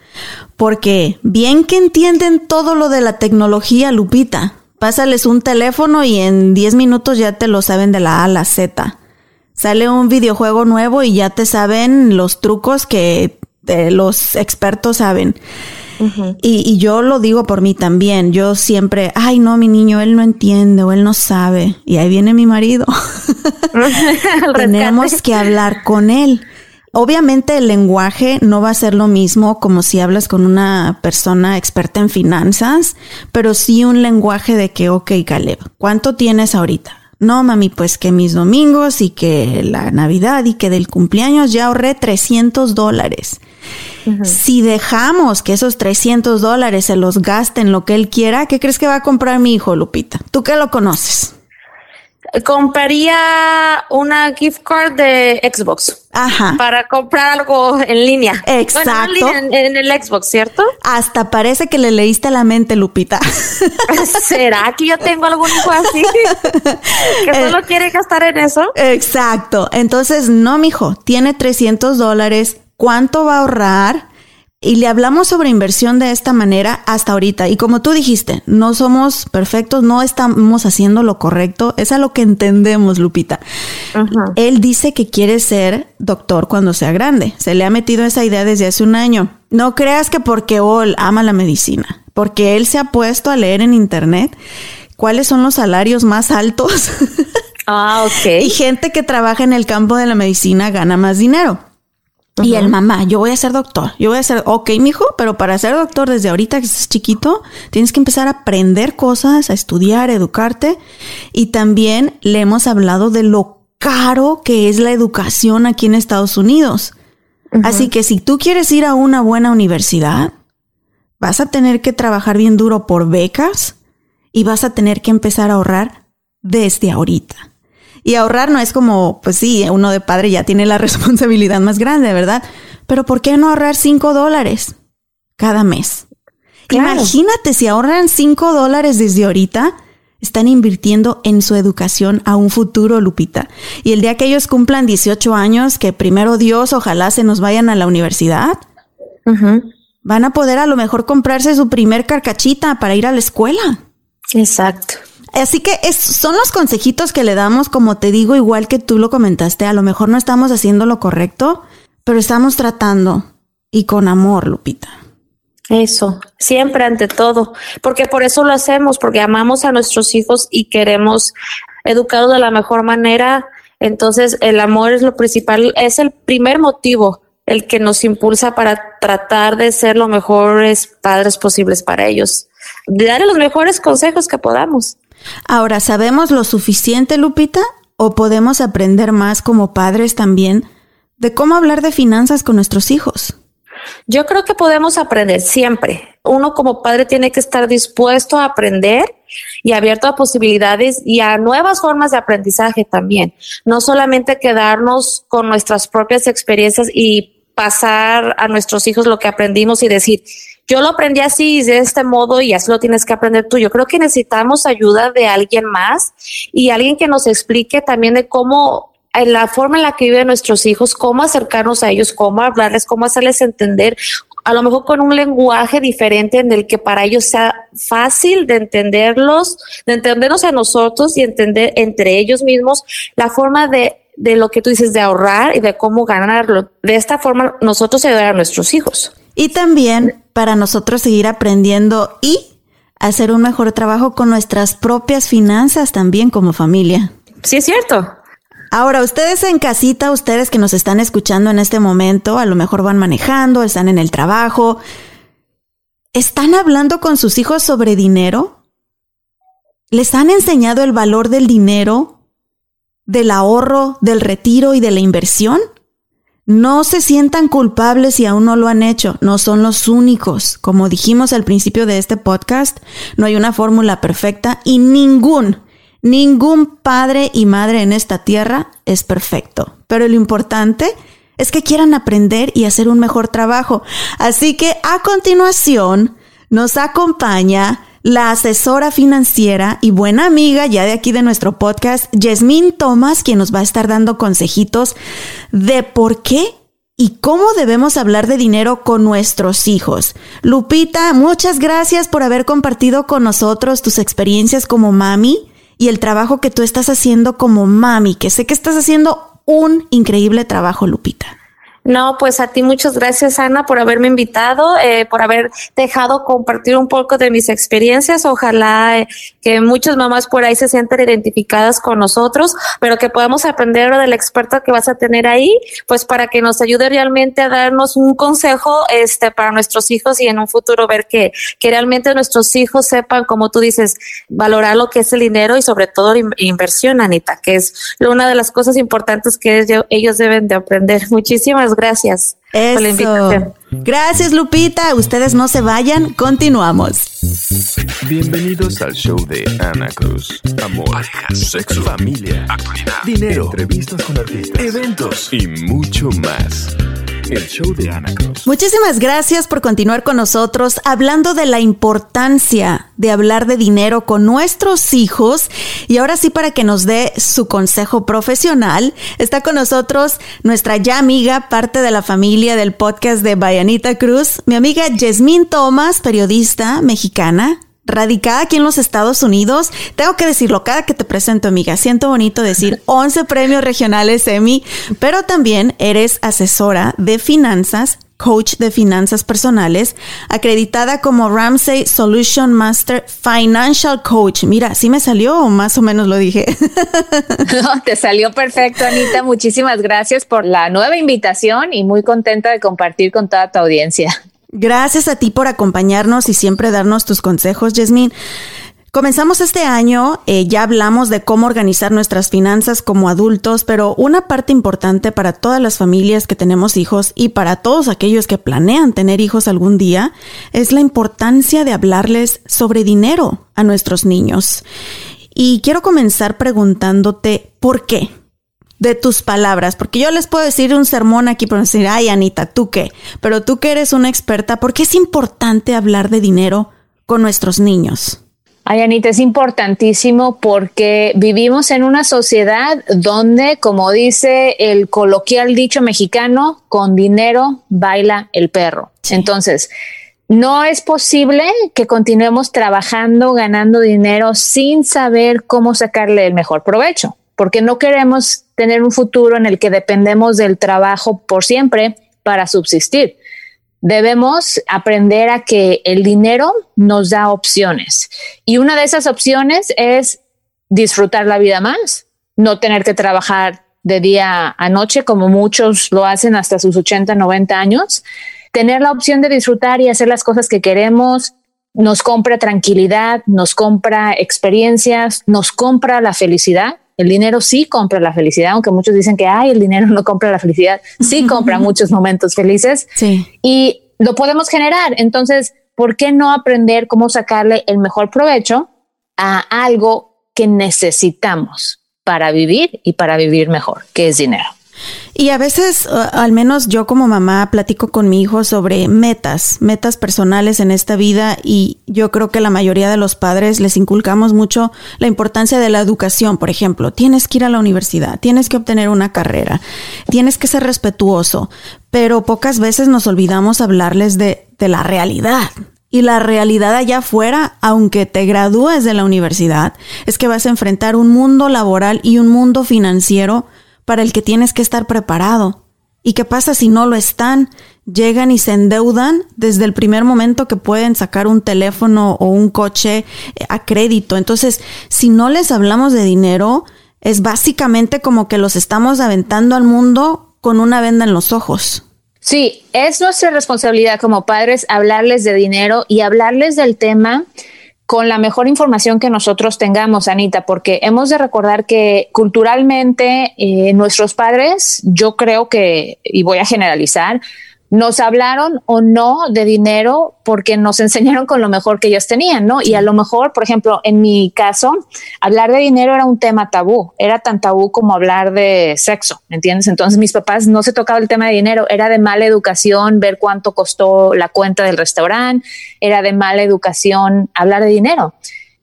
Porque bien que entienden todo lo de la tecnología, Lupita, pásales un teléfono y en 10 minutos ya te lo saben de la A a la Z. Sale un videojuego nuevo y ya te saben los trucos que eh, los expertos saben. y, y, yo lo digo por mí también. Yo siempre, ay, no, mi niño, él no entiende o él no sabe. Y ahí viene mi marido. Tenemos que hablar con él. Obviamente el lenguaje no va a ser lo mismo como si hablas con una persona experta en finanzas, pero sí un lenguaje de que, ok, Caleb, ¿cuánto tienes ahorita? No, mami, pues que mis domingos y que la Navidad y que del cumpleaños ya ahorré 300 dólares. Si dejamos que esos 300 dólares se los gaste en lo que él quiera, ¿qué crees que va a comprar mi hijo, Lupita? Tú que lo conoces. Compraría una gift card de Xbox. para comprar algo en línea. Exacto. en, en, el Xbox, ¿cierto? Hasta parece que le leíste la mente, Lupita. ¿Será que yo tengo algún hijo así? que solo quiere gastar en eso. Exacto. Entonces, no, mijo, tiene 300 dólares. ¿Cuánto va a ahorrar? Y le hablamos sobre inversión de esta manera hasta ahorita. Y como tú dijiste, no somos perfectos, no estamos haciendo lo correcto. Es a lo que entendemos, Lupita. Él dice que quiere ser doctor cuando sea grande. Se le ha metido esa idea desde hace un año. No creas que porque él ama la medicina, porque él se ha puesto a leer en internet cuáles son los salarios más altos. Ah, ok. y gente que trabaja en el campo de la medicina gana más dinero. Y el mamá, yo voy a ser doctor, yo voy a ser, ok, mijo, pero para ser doctor desde ahorita que estás chiquito, tienes que empezar a aprender cosas, a estudiar, a educarte. Y también le hemos hablado de lo caro que es la educación aquí en Estados Unidos. Así que si tú quieres ir a una buena universidad, vas a tener que trabajar bien duro por becas y vas a tener que empezar a ahorrar desde ahorita. Y ahorrar no es como, pues sí, uno de padre ya tiene la responsabilidad más grande, ¿verdad? Pero ¿por qué no ahorrar cinco dólares cada mes? Imagínate si ahorran cinco dólares desde ahorita, están invirtiendo en su educación a un futuro, Lupita. Y el día que ellos cumplan 18 años, que primero Dios, ojalá se nos vayan a la universidad, van a poder a lo mejor comprarse su primer carcachita para ir a la escuela. Exacto. Así que son los consejitos que le damos, como te digo, igual que tú lo comentaste, a lo mejor no estamos haciendo lo correcto, pero estamos tratando y con amor, Lupita. Eso, siempre ante todo, porque por eso lo hacemos, porque amamos a nuestros hijos y queremos educarlos de la mejor manera. Entonces, el amor es lo principal, es el primer motivo, el que nos impulsa para tratar de ser los mejores padres posibles para ellos, de darle los mejores consejos que podamos. Ahora, ¿sabemos lo suficiente, Lupita? ¿O podemos aprender más como padres también de cómo hablar de finanzas con nuestros hijos? Yo creo que podemos aprender siempre. Uno como padre tiene que estar dispuesto a aprender y abierto a posibilidades y a nuevas formas de aprendizaje también. No solamente quedarnos con nuestras propias experiencias y pasar a nuestros hijos lo que aprendimos y decir, yo lo aprendí así de este modo y así lo tienes que aprender tú. Yo creo que necesitamos ayuda de alguien más y alguien que nos explique también de cómo en la forma en la que viven nuestros hijos, cómo acercarnos a ellos, cómo hablarles, cómo hacerles entender, a lo mejor con un lenguaje diferente en el que para ellos sea fácil de entenderlos, de entendernos a nosotros y entender entre ellos mismos la forma de, de lo que tú dices, de ahorrar y de cómo ganarlo. De esta forma nosotros ayudar a nuestros hijos. Y también para nosotros seguir aprendiendo y hacer un mejor trabajo con nuestras propias finanzas también como familia. Sí, es cierto. Ahora, ustedes en casita, ustedes que nos están escuchando en este momento, a lo mejor van manejando, están en el trabajo, ¿están hablando con sus hijos sobre dinero? ¿Les han enseñado el valor del dinero, del ahorro, del retiro y de la inversión? No se sientan culpables si aún no lo han hecho, no son los únicos. Como dijimos al principio de este podcast, no hay una fórmula perfecta y ningún, ningún padre y madre en esta tierra es perfecto. Pero lo importante es que quieran aprender y hacer un mejor trabajo. Así que a continuación nos acompaña la asesora financiera y buena amiga ya de aquí de nuestro podcast, Yasmín Thomas, quien nos va a estar dando consejitos de por qué y cómo debemos hablar de dinero con nuestros hijos. Lupita, muchas gracias por haber compartido con nosotros tus experiencias como mami y el trabajo que tú estás haciendo como mami, que sé que estás haciendo un increíble trabajo, Lupita. No, pues a ti muchas gracias, Ana, por haberme invitado, eh, por haber dejado compartir un poco de mis experiencias. Ojalá eh, que muchas mamás por ahí se sientan identificadas con nosotros, pero que podamos aprender del experto que vas a tener ahí, pues para que nos ayude realmente a darnos un consejo este, para nuestros hijos y en un futuro ver que, que realmente nuestros hijos sepan, como tú dices, valorar lo que es el dinero y sobre todo inversión, Anita, que es una de las cosas importantes que ellos deben de aprender. Muchísimas gracias por la invitación. Gracias, Lupita. Ustedes no se vayan, continuamos. Bienvenidos al show de Ana Cruz. Amor, sexo, familia, actualidad, dinero, entrevistas con artistas, eventos y mucho más. Muchísimas gracias por continuar con nosotros hablando de la importancia de hablar de dinero con nuestros hijos. Y ahora sí, para que nos dé su consejo profesional, está con nosotros nuestra ya amiga, parte de la familia del podcast de Bayanita Cruz, mi amiga Yasmín Thomas, periodista mexicana, radicada aquí en los Estados Unidos. Tengo que decirlo, cada que te presento, amiga, siento bonito decir 11 premios regionales Emmy, pero también eres asesora de finanzas, coach de finanzas personales, acreditada como Ramsey Solution Master Financial Coach. Mira, ¿sí me salió o más o menos lo dije? No, te salió perfecto, Anita. Muchísimas gracias por la nueva invitación y muy contenta de compartir con toda tu audiencia. Gracias a ti por acompañarnos y siempre darnos tus consejos, Yasmín. Comenzamos este año, eh, ya hablamos de cómo organizar nuestras finanzas como adultos, pero una parte importante para todas las familias que tenemos hijos y para todos aquellos que planean tener hijos algún día es la importancia de hablarles sobre dinero a nuestros niños. Y quiero comenzar preguntándote por qué de tus palabras, porque yo les puedo decir un sermón aquí, por decir, ay Anita, ¿tú qué? Pero tú que eres una experta, ¿por qué es importante hablar de dinero con nuestros niños? Ay, Anita, es importantísimo porque vivimos en una sociedad donde, como dice el coloquial dicho mexicano, con dinero baila el perro. Entonces, no es posible que continuemos trabajando, ganando dinero sin saber cómo sacarle el mejor provecho porque no queremos tener un futuro en el que dependemos del trabajo por siempre para subsistir. Debemos aprender a que el dinero nos da opciones y una de esas opciones es disfrutar la vida más, no tener que trabajar de día a noche como muchos lo hacen hasta sus 80, 90 años, tener la opción de disfrutar y hacer las cosas que queremos, nos compra tranquilidad, nos compra experiencias, nos compra la felicidad el dinero sí compra la felicidad, aunque muchos dicen que ay, el dinero no compra la felicidad, sí compra muchos momentos felices y lo podemos generar. Entonces, ¿por qué no aprender cómo sacarle el mejor provecho a algo que necesitamos para vivir y para vivir mejor, que es dinero? Y a veces, al menos yo como mamá, platico con mi hijo sobre metas, metas personales en esta vida y yo creo que la mayoría de los padres les inculcamos mucho la importancia de la educación. Por ejemplo, tienes que ir a la universidad, tienes que obtener una carrera, tienes que ser respetuoso, pero pocas veces nos olvidamos hablarles de, de la realidad. Y la realidad allá afuera, aunque te gradúes de la universidad, es que vas a enfrentar un mundo laboral y un mundo financiero para el que tienes que estar preparado. ¿Y qué pasa si no lo están? Llegan y se endeudan desde el primer momento que pueden sacar un teléfono o un coche eh, a crédito. Entonces, si no les hablamos de dinero, es básicamente como que los estamos aventando al mundo con una venda en los ojos. Sí, es nuestra responsabilidad como padres hablarles de dinero y hablarles del tema con la mejor información que nosotros tengamos, Anita, porque hemos de recordar que culturalmente eh, nuestros padres, yo creo que, y voy a generalizar, nos hablaron o no de dinero porque nos enseñaron con lo mejor que ellos tenían, ¿no? Y a lo mejor, por ejemplo, en mi caso, hablar de dinero era un tema tabú, era tan tabú como hablar de sexo, ¿me entiendes? Entonces mis papás no se tocaba el tema de dinero, era de mala educación ver cuánto costó la cuenta del restaurante, era de mala educación hablar de dinero.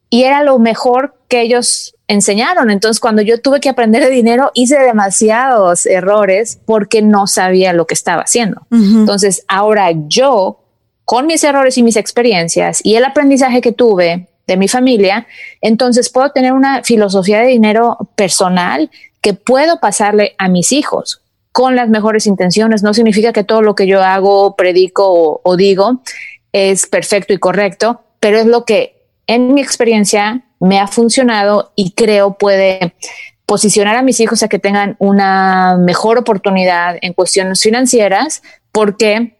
Y era lo mejor que ellos enseñaron. Entonces, cuando yo tuve que aprender de dinero, hice demasiados errores porque no sabía lo que estaba haciendo. Entonces, ahora yo, con mis errores y mis experiencias y el aprendizaje que tuve de mi familia, entonces puedo tener una filosofía de dinero personal que puedo pasarle a mis hijos con las mejores intenciones. No significa que todo lo que yo hago, predico o, o digo es perfecto y correcto, pero es lo que en mi experiencia me ha funcionado y creo puede posicionar a mis hijos a que tengan una mejor oportunidad en cuestiones financieras porque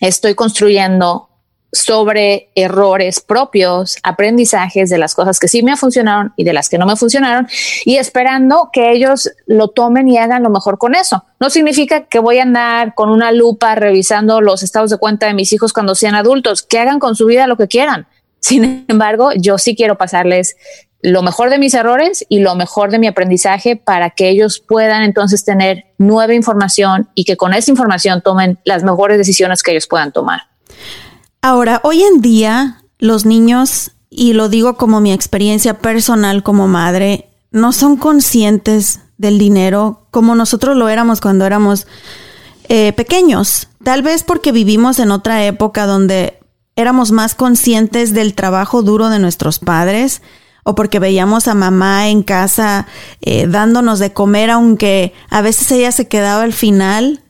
estoy construyendo sobre errores propios, aprendizajes de las cosas que sí me funcionaron y de las que no me funcionaron y esperando que ellos lo tomen y hagan lo mejor con eso. No significa que voy a andar con una lupa revisando los estados de cuenta de mis hijos cuando sean adultos, que hagan con su vida lo que quieran Sin embargo, yo sí quiero pasarles lo mejor de mis errores y lo mejor de mi aprendizaje para que ellos puedan entonces tener nueva información y que con esa información tomen las mejores decisiones que ellos puedan tomar. Ahora, hoy en día los niños, y lo digo como mi experiencia personal como madre, no son conscientes del dinero como nosotros lo éramos cuando éramos eh, pequeños. Tal vez porque vivimos en otra época donde éramos más conscientes del trabajo duro de nuestros padres o porque veíamos a mamá en casa eh, dándonos de comer, aunque a veces ella se quedaba al final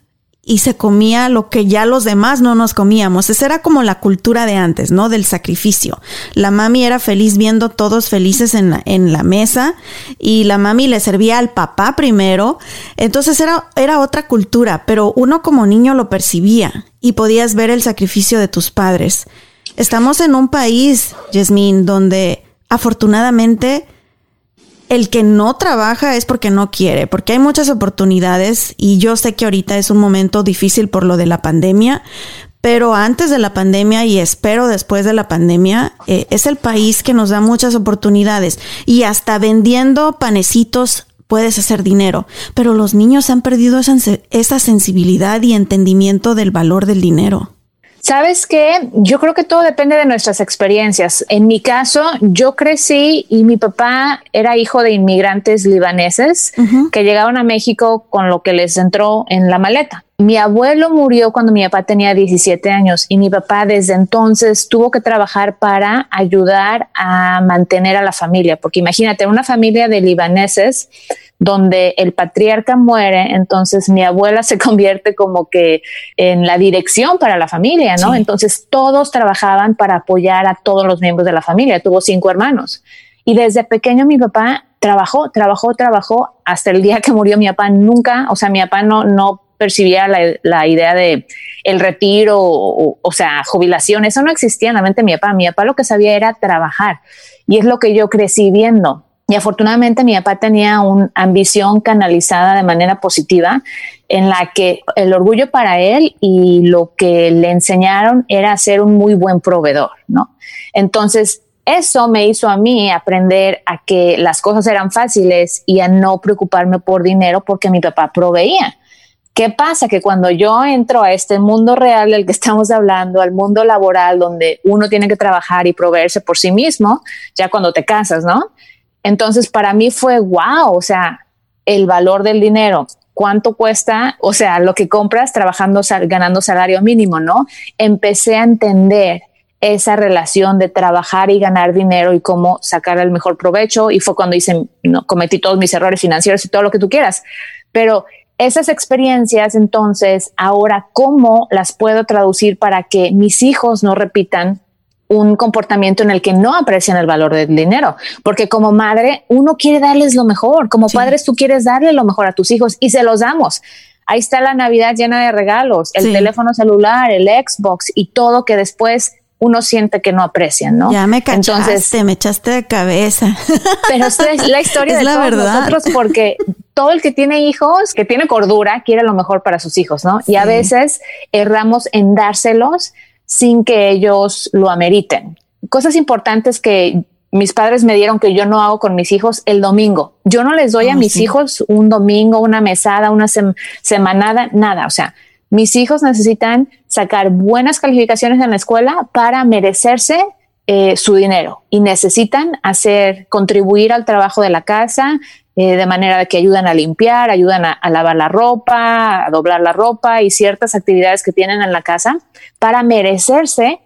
y se comía lo que ya los demás no nos comíamos. Esa era como la cultura de antes, ¿no? Del sacrificio. La mami era feliz viendo todos felices en la, en la mesa y la mami le servía al papá primero. Entonces era, era otra cultura, pero uno como niño lo percibía y podías ver el sacrificio de tus padres. Estamos en un país, Yasmín, donde afortunadamente el que no trabaja es porque no quiere, porque hay muchas oportunidades y yo sé que ahorita es un momento difícil por lo de la pandemia, pero antes de la pandemia y espero después de la pandemia, eh, es el país que nos da muchas oportunidades y hasta vendiendo panecitos puedes hacer dinero, pero los niños han perdido esa, esa sensibilidad y entendimiento del valor del dinero. Sabes que yo creo que todo depende de nuestras experiencias. En mi caso, yo crecí y mi papá era hijo de inmigrantes libaneses que llegaron a México con lo que les entró en la maleta. Mi abuelo murió cuando mi papá tenía 17 años y mi papá desde entonces tuvo que trabajar para ayudar a mantener a la familia, porque imagínate, una familia de libaneses donde el patriarca muere, entonces mi abuela se convierte como que en la dirección para la familia, ¿no? Entonces todos trabajaban para apoyar a todos los miembros de la familia, tuvo cinco hermanos. Y desde pequeño mi papá trabajó, trabajó, trabajó hasta el día que murió mi papá. Nunca, o sea, mi papá no, no percibía la, idea de el retiro o, sea, jubilación. Eso no existía en la mente de mi papá. Mi papá lo que sabía era trabajar. Y es lo que yo crecí viendo. Y afortunadamente mi papá tenía una ambición canalizada de manera positiva en la que el orgullo para él y lo que le enseñaron era ser un muy buen proveedor, ¿no? Entonces, eso me hizo a mí aprender a que las cosas eran fáciles y a no preocuparme por dinero porque mi papá proveía. ¿Qué pasa? Que cuando yo entro a este mundo real del que estamos hablando, al mundo laboral donde uno tiene que trabajar y proveerse por sí mismo, ya cuando te casas, ¿no? Entonces, para mí fue wow, o sea, el valor del dinero, cuánto cuesta, o sea, lo que compras trabajando, ganando salario mínimo, ¿no? Empecé a entender esa relación de trabajar y ganar dinero y cómo sacar el mejor provecho. Y fue cuando hice, no, cometí todos mis errores financieros y todo lo que tú quieras. Pero esas experiencias, entonces, ahora, ¿cómo las puedo traducir para que mis hijos no repitan un comportamiento en el que no aprecian el valor del dinero, porque como madre uno quiere darles lo mejor, como padres tú quieres darle lo mejor a tus hijos y se los damos. Ahí está la Navidad llena de regalos, el teléfono celular, el Xbox y todo que después uno siente que no aprecian, ¿no? Ya me cachaste, Entonces, me echaste de cabeza. Pero es la historia de todos nosotros porque todo el que tiene hijos, que tiene cordura, quiere lo mejor para sus hijos, ¿no? Y a veces erramos en dárselos sin que ellos lo ameriten. Cosas importantes que mis padres me dieron que yo no hago con mis hijos el domingo. Yo no les doy a ah, mis hijos un domingo, una mesada, una semanada, nada. O sea, mis hijos necesitan sacar buenas calificaciones en la escuela para merecerse eh, su dinero. Y necesitan hacer contribuir al trabajo de la casa, eh, de manera que ayudan a limpiar, ayudan a, lavar la ropa, a doblar la ropa y ciertas actividades que tienen en la casa para merecerse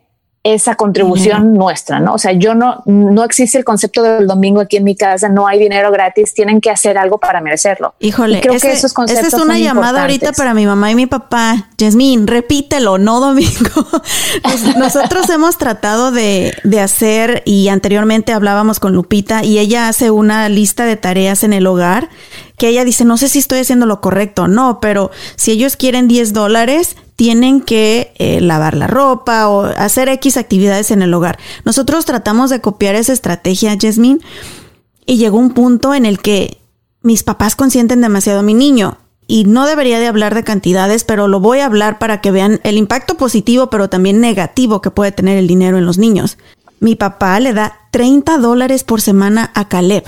esa contribución nuestra, ¿no? O sea, yo no, no existe el concepto del domingo aquí en mi casa, no hay dinero gratis, tienen que hacer algo para merecerlo. Híjole, creo que esos conceptos esa es una llamada ahorita para mi mamá y mi papá. Yasmín, repítelo, no domingo. Nosotros hemos tratado de, de hacer, y anteriormente hablábamos con Lupita, y ella hace una lista de tareas en el hogar que ella dice, no sé si estoy haciendo lo correcto, no, pero si ellos quieren 10 dólares, tienen que eh, lavar la ropa o hacer X actividades en el hogar. Nosotros tratamos de copiar esa estrategia, Jasmine, y llegó un punto en el que mis papás consienten demasiado a mi niño. Y no debería de hablar de cantidades, pero lo voy a hablar para que vean el impacto positivo, pero también negativo que puede tener el dinero en los niños. mi papá le da 30 dólares por semana a Caleb.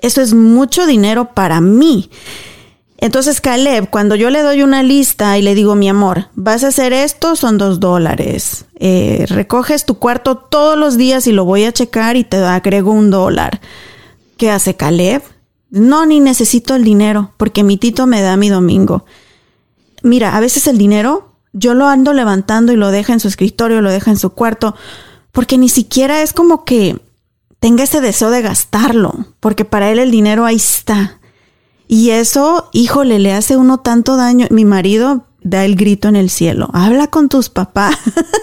Eso es mucho dinero para mí. Entonces Caleb, cuando yo le doy una lista y le digo, mi amor, vas a hacer esto, son dos dólares. Eh, recoges tu cuarto todos los días y lo voy a checar y te agrego un dólar. ¿Qué hace Caleb? No, ni necesito el dinero porque mi tito me da mi domingo. Mira, a veces el dinero yo lo ando levantando y lo deja en su escritorio, lo deja en su cuarto, porque ni siquiera es como que tenga ese deseo de gastarlo, porque para él el dinero ahí está. Y eso, híjole, le hace uno tanto daño. Mi marido da el grito en el cielo. Habla con tus papás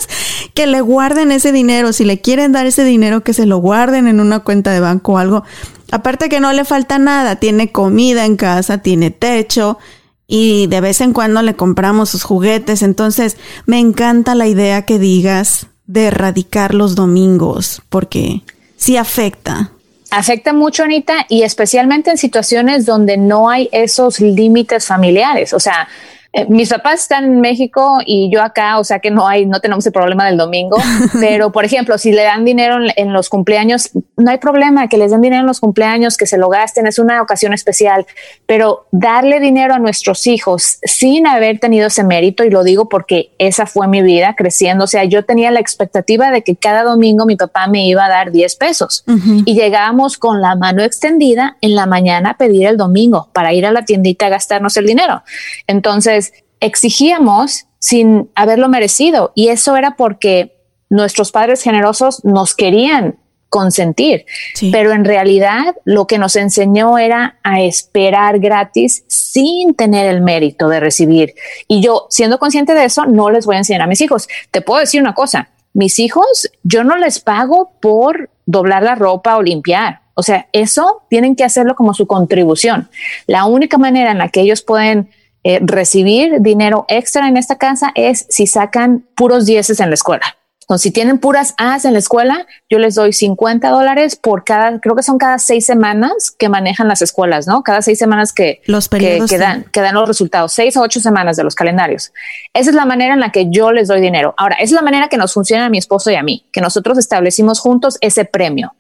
que le guarden ese dinero. Si le quieren dar ese dinero, que se lo guarden en una cuenta de banco o algo. Aparte que no le falta nada. Tiene comida en casa, tiene techo y de vez en cuando le compramos sus juguetes. Entonces, me encanta la idea que digas de erradicar los domingos porque sí afecta. Afecta mucho, Anita, y especialmente en situaciones donde no hay esos límites familiares. O sea, eh, mis papás están en México y yo acá, o sea que no hay, no tenemos el problema del domingo. pero, por ejemplo, si le dan dinero en, los cumpleaños, no hay problema que les den dinero en los cumpleaños, que se lo gasten, es una ocasión especial. Pero darle dinero a nuestros hijos sin haber tenido ese mérito, y lo digo porque esa fue mi vida creciendo. O sea, yo tenía la expectativa de que cada domingo mi papá me iba a dar 10 pesos y llegábamos con la mano extendida en la mañana a pedir el domingo para ir a la tiendita a gastarnos el dinero. Entonces, exigíamos sin haberlo merecido y eso era porque nuestros padres generosos nos querían consentir, pero en realidad lo que nos enseñó era a esperar gratis sin tener el mérito de recibir. Y yo, siendo consciente de eso, no les voy a enseñar a mis hijos. Te puedo decir una cosa, mis hijos, yo no les pago por doblar la ropa o limpiar. O sea, eso tienen que hacerlo como su contribución. La única manera en la que ellos pueden eh, recibir dinero extra en esta casa es si sacan puros dieces en la escuela. O si tienen puras A's en la escuela, yo les doy 50 dólares por cada, creo que son cada seis semanas que manejan las escuelas, ¿no? Cada seis semanas que, los que, dan, que dan los resultados, seis o ocho semanas de los calendarios. Esa es la manera en la que yo les doy dinero. Ahora, esa es la manera que nos funciona a mi esposo y a mí, que nosotros establecimos juntos ese premio.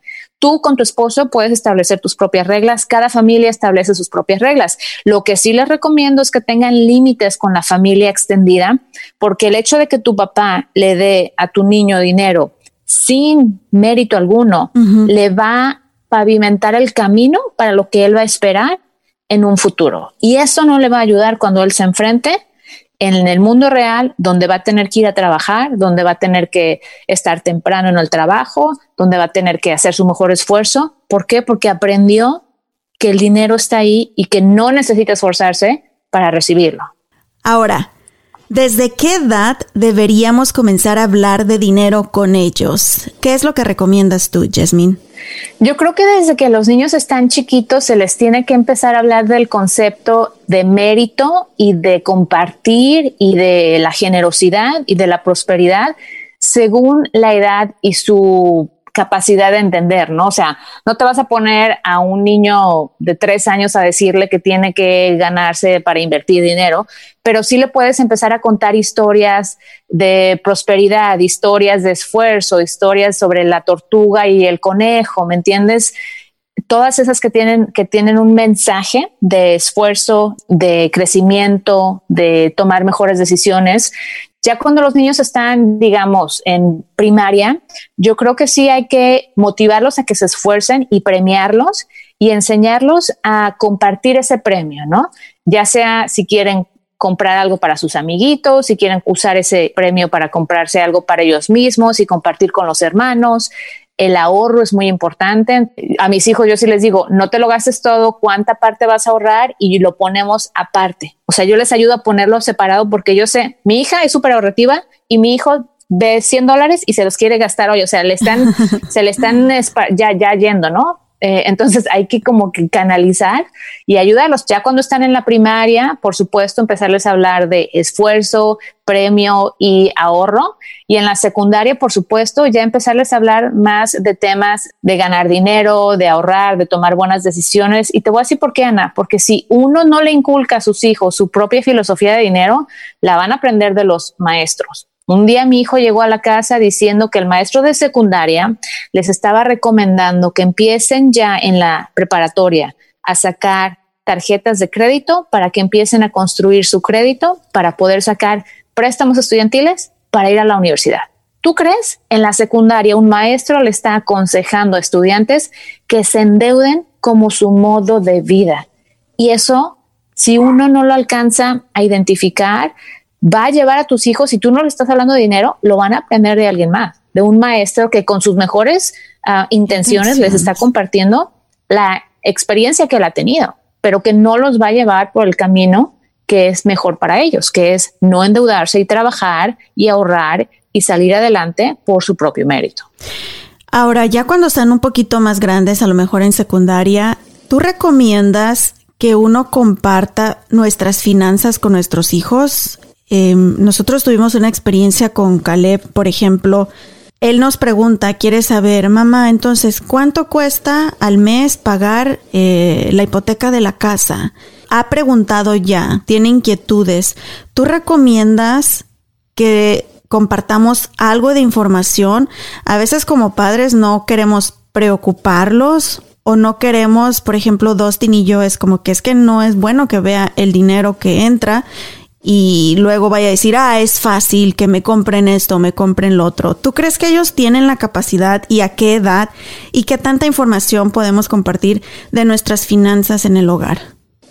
Tú con tu esposo puedes establecer tus propias reglas, cada familia establece sus propias reglas. Lo que sí les recomiendo es que tengan límites con la familia extendida, porque el hecho de que tu papá le dé a tu niño dinero sin mérito alguno, le va a pavimentar el camino para lo que él va a esperar en un futuro. Y eso no le va a ayudar cuando él se enfrente en el mundo real, donde va a tener que ir a trabajar, donde va a tener que estar temprano en el trabajo, donde va a tener que hacer su mejor esfuerzo. ¿Por qué? Porque aprendió que el dinero está ahí y que no necesita esforzarse para recibirlo. Ahora, ¿desde qué edad deberíamos comenzar a hablar de dinero con ellos? ¿Qué es lo que recomiendas tú, Jasmine? Yo creo que desde que los niños están chiquitos se les tiene que empezar a hablar del concepto de mérito y de compartir y de la generosidad y de la prosperidad según la edad y su capacidad de entender, ¿no? O sea, no te vas a poner a un niño de tres años a decirle que tiene que ganarse para invertir dinero, pero sí le puedes empezar a contar historias de prosperidad, historias de esfuerzo, historias sobre la tortuga y el conejo, ¿me entiendes? Todas esas que tienen, que tienen un mensaje de esfuerzo, de crecimiento, de tomar mejores decisiones, ya cuando los niños están, digamos, en primaria, yo creo que sí hay que motivarlos a que se esfuercen y premiarlos y enseñarlos a compartir ese premio, ¿no? Ya sea si quieren comprar algo para sus amiguitos, si quieren usar ese premio para comprarse algo para ellos mismos y compartir con los hermanos, el ahorro es muy importante. A mis hijos yo sí les digo, no te lo gastes todo, cuánta parte vas a ahorrar y lo ponemos aparte. O sea, yo les ayudo a ponerlo separado porque yo sé, mi hija es súper ahorrativa y mi hijo ve 100 dólares y se los quiere gastar hoy. O sea, le están, se le están ya, ya yendo, ¿no? Eh, entonces hay que como que canalizar y ayudarlos. Ya cuando están en la primaria, por supuesto, empezarles a hablar de esfuerzo, premio y ahorro. Y en la secundaria, por supuesto, ya empezarles a hablar más de temas de ganar dinero, de ahorrar, de tomar buenas decisiones. Y te voy a decir por qué, Ana, porque si uno no le inculca a sus hijos su propia filosofía de dinero, la van a aprender de los maestros. Un día mi hijo llegó a la casa diciendo que el maestro de secundaria les estaba recomendando que empiecen ya en la preparatoria a sacar tarjetas de crédito para que empiecen a construir su crédito para poder sacar préstamos estudiantiles para ir a la universidad. ¿Tú crees? En la secundaria un maestro le está aconsejando a estudiantes que se endeuden como su modo de vida. Y eso, si uno no lo alcanza a identificar, va a llevar a tus hijos, si tú no le estás hablando de dinero, lo van a aprender de alguien más, de un maestro que con sus mejores uh, intenciones les está compartiendo la experiencia que él ha tenido, pero que no los va a llevar por el camino que es mejor para ellos, que es no endeudarse y trabajar y ahorrar y salir adelante por su propio mérito. Ahora, ya cuando están un poquito más grandes, a lo mejor en secundaria, ¿tú recomiendas que uno comparta nuestras finanzas con nuestros hijos? Eh, nosotros tuvimos una experiencia con Caleb, por ejemplo. Él nos pregunta, quiere saber, mamá, entonces, ¿cuánto cuesta al mes pagar eh, la hipoteca de la casa? Ha preguntado ya, tiene inquietudes. ¿Tú recomiendas que compartamos algo de información? A veces como padres no queremos preocuparlos o no queremos, por ejemplo, Dustin y yo, es como que es que no es bueno que vea el dinero que entra y luego vaya a decir, ah, es fácil que me compren esto, me compren lo otro. ¿Tú crees que ellos tienen la capacidad y a qué edad y qué tanta información podemos compartir de nuestras finanzas en el hogar?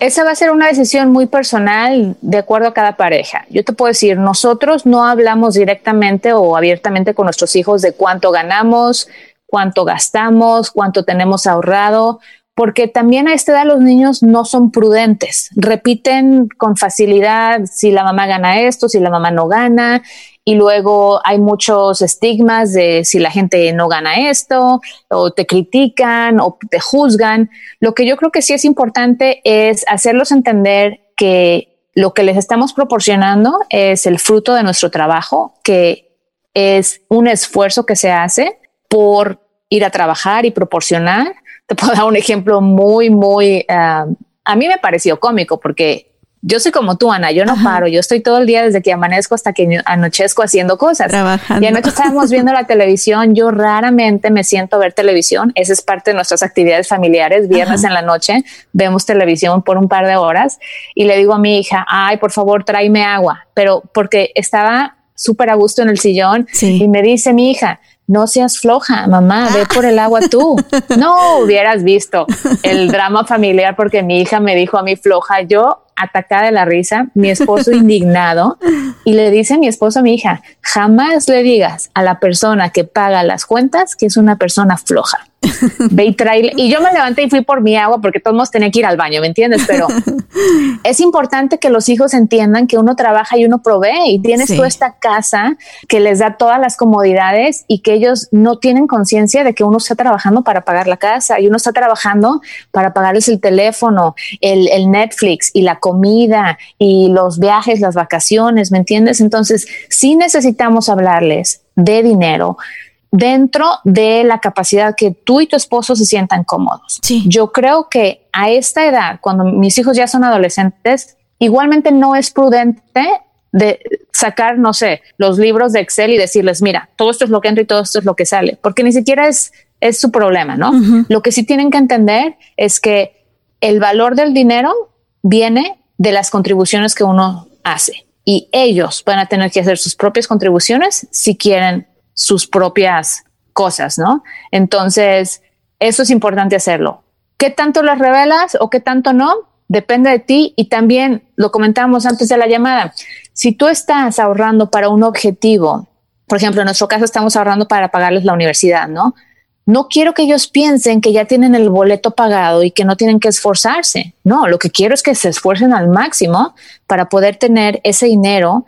Esa va a ser una decisión muy personal de acuerdo a cada pareja. Yo te puedo decir, nosotros no hablamos directamente o abiertamente con nuestros hijos de cuánto ganamos, cuánto gastamos, cuánto tenemos ahorrado, porque también a esta edad los niños no son prudentes, repiten con facilidad si la mamá gana esto, si la mamá no gana, y luego hay muchos estigmas de si la gente no gana esto, o te critican o te juzgan. Lo que yo creo que sí es importante es hacerlos entender que lo que les estamos proporcionando es el fruto de nuestro trabajo, que es un esfuerzo que se hace por ir a trabajar y proporcionar te puedo dar un ejemplo muy, muy, uh, a mí me pareció cómico porque yo soy como tú, Ana, yo no paro, yo estoy todo el día desde que amanezco hasta que anochezco haciendo cosas. Trabajando. Y anoche estábamos viendo la televisión, yo raramente me siento a ver televisión, esa es parte de nuestras actividades familiares, viernes Ajá. en la noche vemos televisión por un par de horas y le digo a mi hija, ay, por favor, tráeme agua, pero porque estaba súper a gusto en el sillón sí. y me dice mi hija, no seas floja, mamá, ve por el agua tú. No hubieras visto el drama familiar porque mi hija me dijo a mí floja, yo atacada de la risa, mi esposo indignado y le dice a mi esposo a mi hija, jamás le digas a la persona que paga las cuentas que es una persona floja. Ve y trae. Y yo me levanté y fui por mi agua porque todos tenía que ir al baño, ¿me entiendes? Pero es importante que los hijos entiendan que uno trabaja y uno provee y tienes sí. tú esta casa que les da todas las comodidades y que ellos no tienen conciencia de que uno está trabajando para pagar la casa y uno está trabajando para pagarles el teléfono, el, el Netflix y la comida y los viajes, las vacaciones, ¿me entiendes? Entonces, sí necesitamos hablarles de dinero, dentro de la capacidad que tú y tu esposo se sientan cómodos. Sí. Yo creo que a esta edad, cuando mis hijos ya son adolescentes, igualmente no es prudente de sacar, no sé, los libros de Excel y decirles, mira, todo esto es lo que entra y todo esto es lo que sale, porque ni siquiera es, es su problema, ¿no? Uh -huh. Lo que sí tienen que entender es que el valor del dinero viene de las contribuciones que uno hace y ellos van a tener que hacer sus propias contribuciones si quieren sus propias cosas, ¿no? Entonces, eso es importante hacerlo. ¿Qué tanto las revelas o qué tanto no? Depende de ti y también lo comentamos antes de la llamada. Si tú estás ahorrando para un objetivo, por ejemplo, en nuestro caso estamos ahorrando para pagarles la universidad, ¿no? No quiero que ellos piensen que ya tienen el boleto pagado y que no tienen que esforzarse. No, lo que quiero es que se esfuercen al máximo para poder tener ese dinero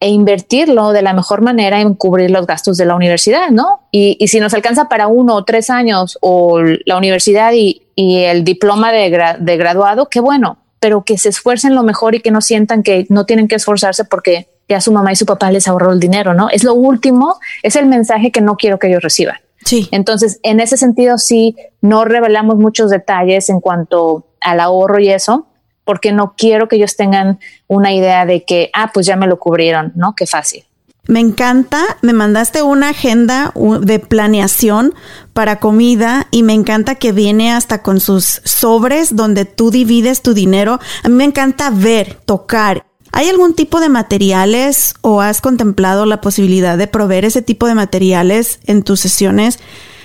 e invertirlo de la mejor manera en cubrir los gastos de la universidad, ¿no? Y, y si nos alcanza para uno o tres años o la universidad y, y el diploma de, gra de, graduado, qué bueno, pero que se esfuercen lo mejor y que no sientan que no tienen que esforzarse porque ya su mamá y su papá les ahorró el dinero, ¿no? Es lo último, es el mensaje que no quiero que ellos reciban. Sí. Entonces, en ese sentido, sí, no revelamos muchos detalles en cuanto al ahorro y eso, porque no quiero que ellos tengan una idea de que, ah, pues ya me lo cubrieron, ¿no? Qué fácil. Me encanta, me mandaste una agenda de planeación para comida y me encanta que viene hasta con sus sobres donde tú divides tu dinero. A mí me encanta ver, tocar. ¿Hay algún tipo de materiales o has contemplado la posibilidad de proveer ese tipo de materiales en tus sesiones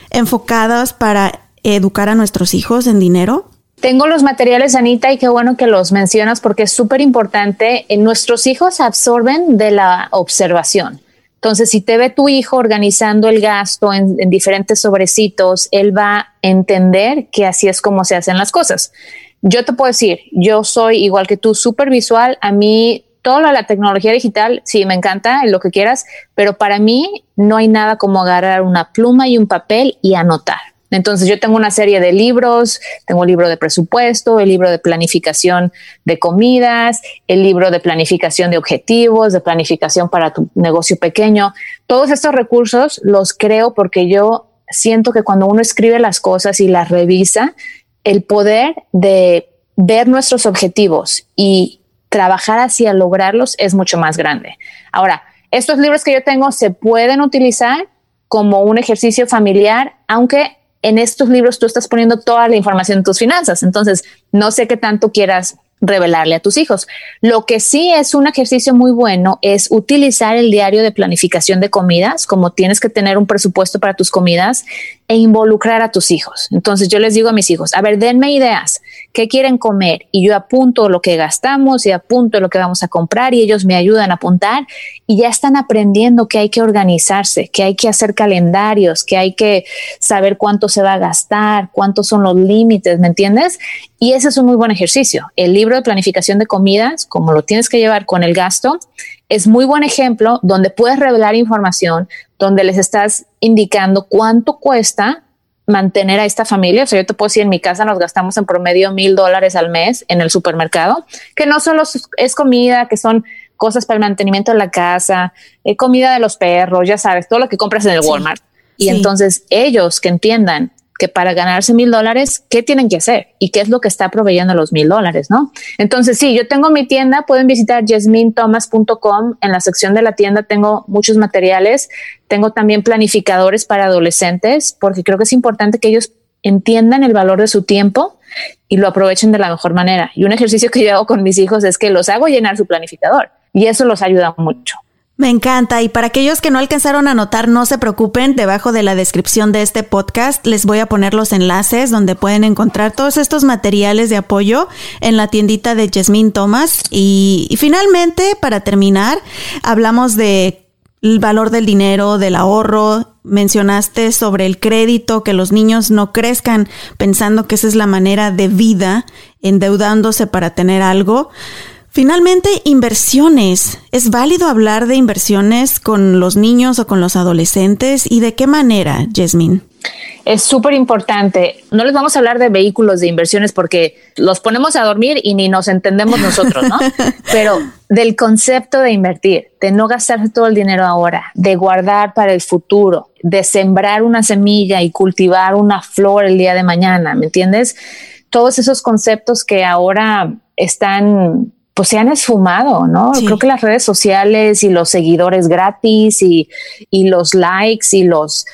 enfocadas para educar a nuestros hijos en dinero? Tengo los materiales, Anita, y qué bueno que los mencionas porque es súper importante. Nuestros hijos absorben de la observación. Entonces, si te ve tu hijo organizando el gasto en, en, diferentes sobrecitos, él va a entender que así es como se hacen las cosas. Yo te puedo decir, yo soy igual que tú, súper visual. A mí, toda la tecnología digital, sí, me encanta, lo que quieras, pero para mí no hay nada como agarrar una pluma y un papel y anotar. Entonces yo tengo una serie de libros, tengo el libro de presupuesto, el libro de planificación de comidas, el libro de planificación de objetivos, de planificación para tu negocio pequeño. Todos estos recursos los creo porque yo siento que cuando uno escribe las cosas y las revisa, el poder de ver nuestros objetivos y trabajar hacia lograrlos es mucho más grande. Ahora, estos libros que yo tengo se pueden utilizar como un ejercicio familiar, aunque en estos libros tú estás poniendo toda la información de tus finanzas. Entonces, no sé qué tanto quieras revelarle a tus hijos. Lo que sí es un ejercicio muy bueno es utilizar el diario de planificación de comidas, como tienes que tener un presupuesto para tus comidas e involucrar a tus hijos. Entonces yo les digo a mis hijos, a ver, denme ideas, ¿qué quieren comer? Y yo apunto lo que gastamos y apunto lo que vamos a comprar y ellos me ayudan a apuntar y ya están aprendiendo que hay que organizarse, que hay que hacer calendarios, que hay que saber cuánto se va a gastar, cuántos son los límites, ¿me entiendes? Y ese es un muy buen ejercicio. El libro de planificación de comidas, como lo tienes que llevar con el gasto, es muy buen ejemplo donde puedes revelar información, donde les estás indicando cuánto cuesta mantener a esta familia. O sea, yo te puedo decir, en mi casa nos gastamos en promedio mil dólares al mes en el supermercado, que no solo es comida, que son cosas para el mantenimiento de la casa, eh, comida de los perros, ya sabes, todo lo que compras en el Walmart. Y entonces ellos que entiendan que para ganarse mil dólares, ¿qué tienen que hacer? ¿Y qué es lo que está proveyendo los mil dólares? ¿no? Entonces, sí, yo tengo mi tienda, pueden visitar jasminethomas.com. En la sección de la tienda tengo muchos materiales. Tengo también planificadores para adolescentes, porque creo que es importante que ellos entiendan el valor de su tiempo y lo aprovechen de la mejor manera. Y un ejercicio que yo hago con mis hijos es que los hago llenar su planificador y eso los ayuda mucho. Me encanta y para aquellos que no alcanzaron a notar, no se preocupen, debajo de la descripción de este podcast les voy a poner los enlaces donde pueden encontrar todos estos materiales de apoyo en la tiendita de Jasmine Thomas. Y, y finalmente, para terminar, hablamos de valor del dinero, del ahorro, mencionaste sobre el crédito, que los niños no crezcan pensando que esa es la manera de vida, endeudándose para tener algo. Finalmente, inversiones. ¿Es válido hablar de inversiones con los niños o con los adolescentes? ¿Y de qué manera, Jasmine? Es súper importante. No les vamos a hablar de vehículos de inversiones porque los ponemos a dormir y ni nos entendemos nosotros, ¿no? Pero del concepto de invertir, de no gastarse todo el dinero ahora, de guardar para el futuro, de sembrar una semilla y cultivar una flor el día de mañana, ¿me entiendes? Todos esos conceptos que ahora están pues se han esfumado, ¿no? Creo que las redes sociales y los seguidores gratis y, y los likes y los,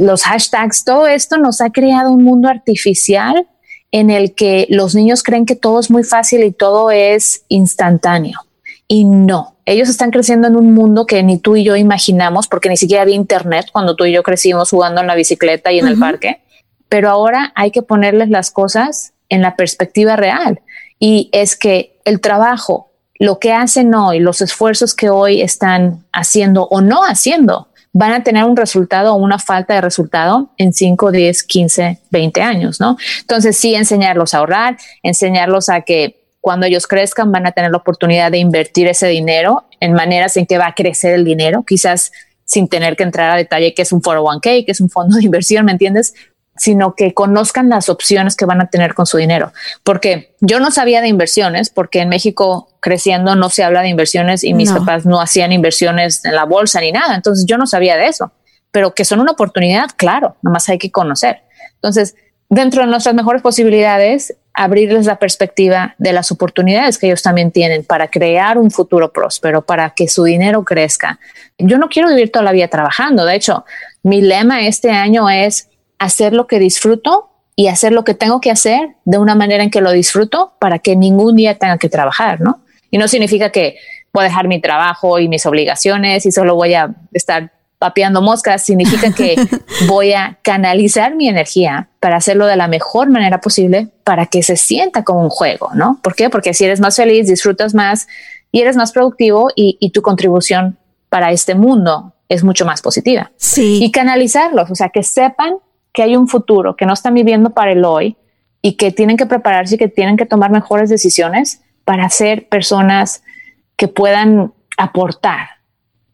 los hashtags, todo esto nos ha creado un mundo artificial en el que los niños creen que todo es muy fácil y todo es instantáneo. Y no, ellos están creciendo en un mundo que ni tú y yo imaginamos, porque ni siquiera había internet cuando tú y yo crecimos jugando en la bicicleta y en el parque. Pero ahora hay que ponerles las cosas en la perspectiva real. Y es que el trabajo, lo que hacen hoy, los esfuerzos que hoy están haciendo o no haciendo, van a tener un resultado o una falta de resultado en 5, 10, 15, 20 años, ¿no? Entonces sí, enseñarlos a ahorrar, enseñarlos a que cuando ellos crezcan van a tener la oportunidad de invertir ese dinero en maneras en que va a crecer el dinero, quizás sin tener que entrar a detalle que es un 401k, que es un fondo de inversión, ¿me entiendes? Sino que conozcan las opciones que van a tener con su dinero. Porque yo no sabía de inversiones, porque en México creciendo no se habla de inversiones y mis papás no hacían inversiones en la bolsa ni nada. Entonces yo no sabía de eso, pero que son una oportunidad, claro, nomás hay que conocer. Entonces, dentro de nuestras mejores posibilidades abrirles la perspectiva de las oportunidades que ellos también tienen para crear un futuro próspero, para que su dinero crezca. Yo no quiero vivir toda la vida trabajando. De hecho, mi lema este año es hacer lo que disfruto y hacer lo que tengo que hacer de una manera en que lo disfruto para que ningún día tenga que trabajar, ¿no? Y no significa que voy a dejar mi trabajo y mis obligaciones y solo voy a estar papeando moscas, significa que voy a canalizar mi energía para hacerlo de la mejor manera posible para que se sienta como un juego, ¿no? ¿Por qué? Porque si eres más feliz, disfrutas más y eres más productivo y, y tu contribución para este mundo es mucho más positiva. Sí. Y canalizarlos, o sea, que sepan que hay un futuro, que no están viviendo para el hoy y que tienen que prepararse y que tienen que tomar mejores decisiones para ser personas que puedan aportar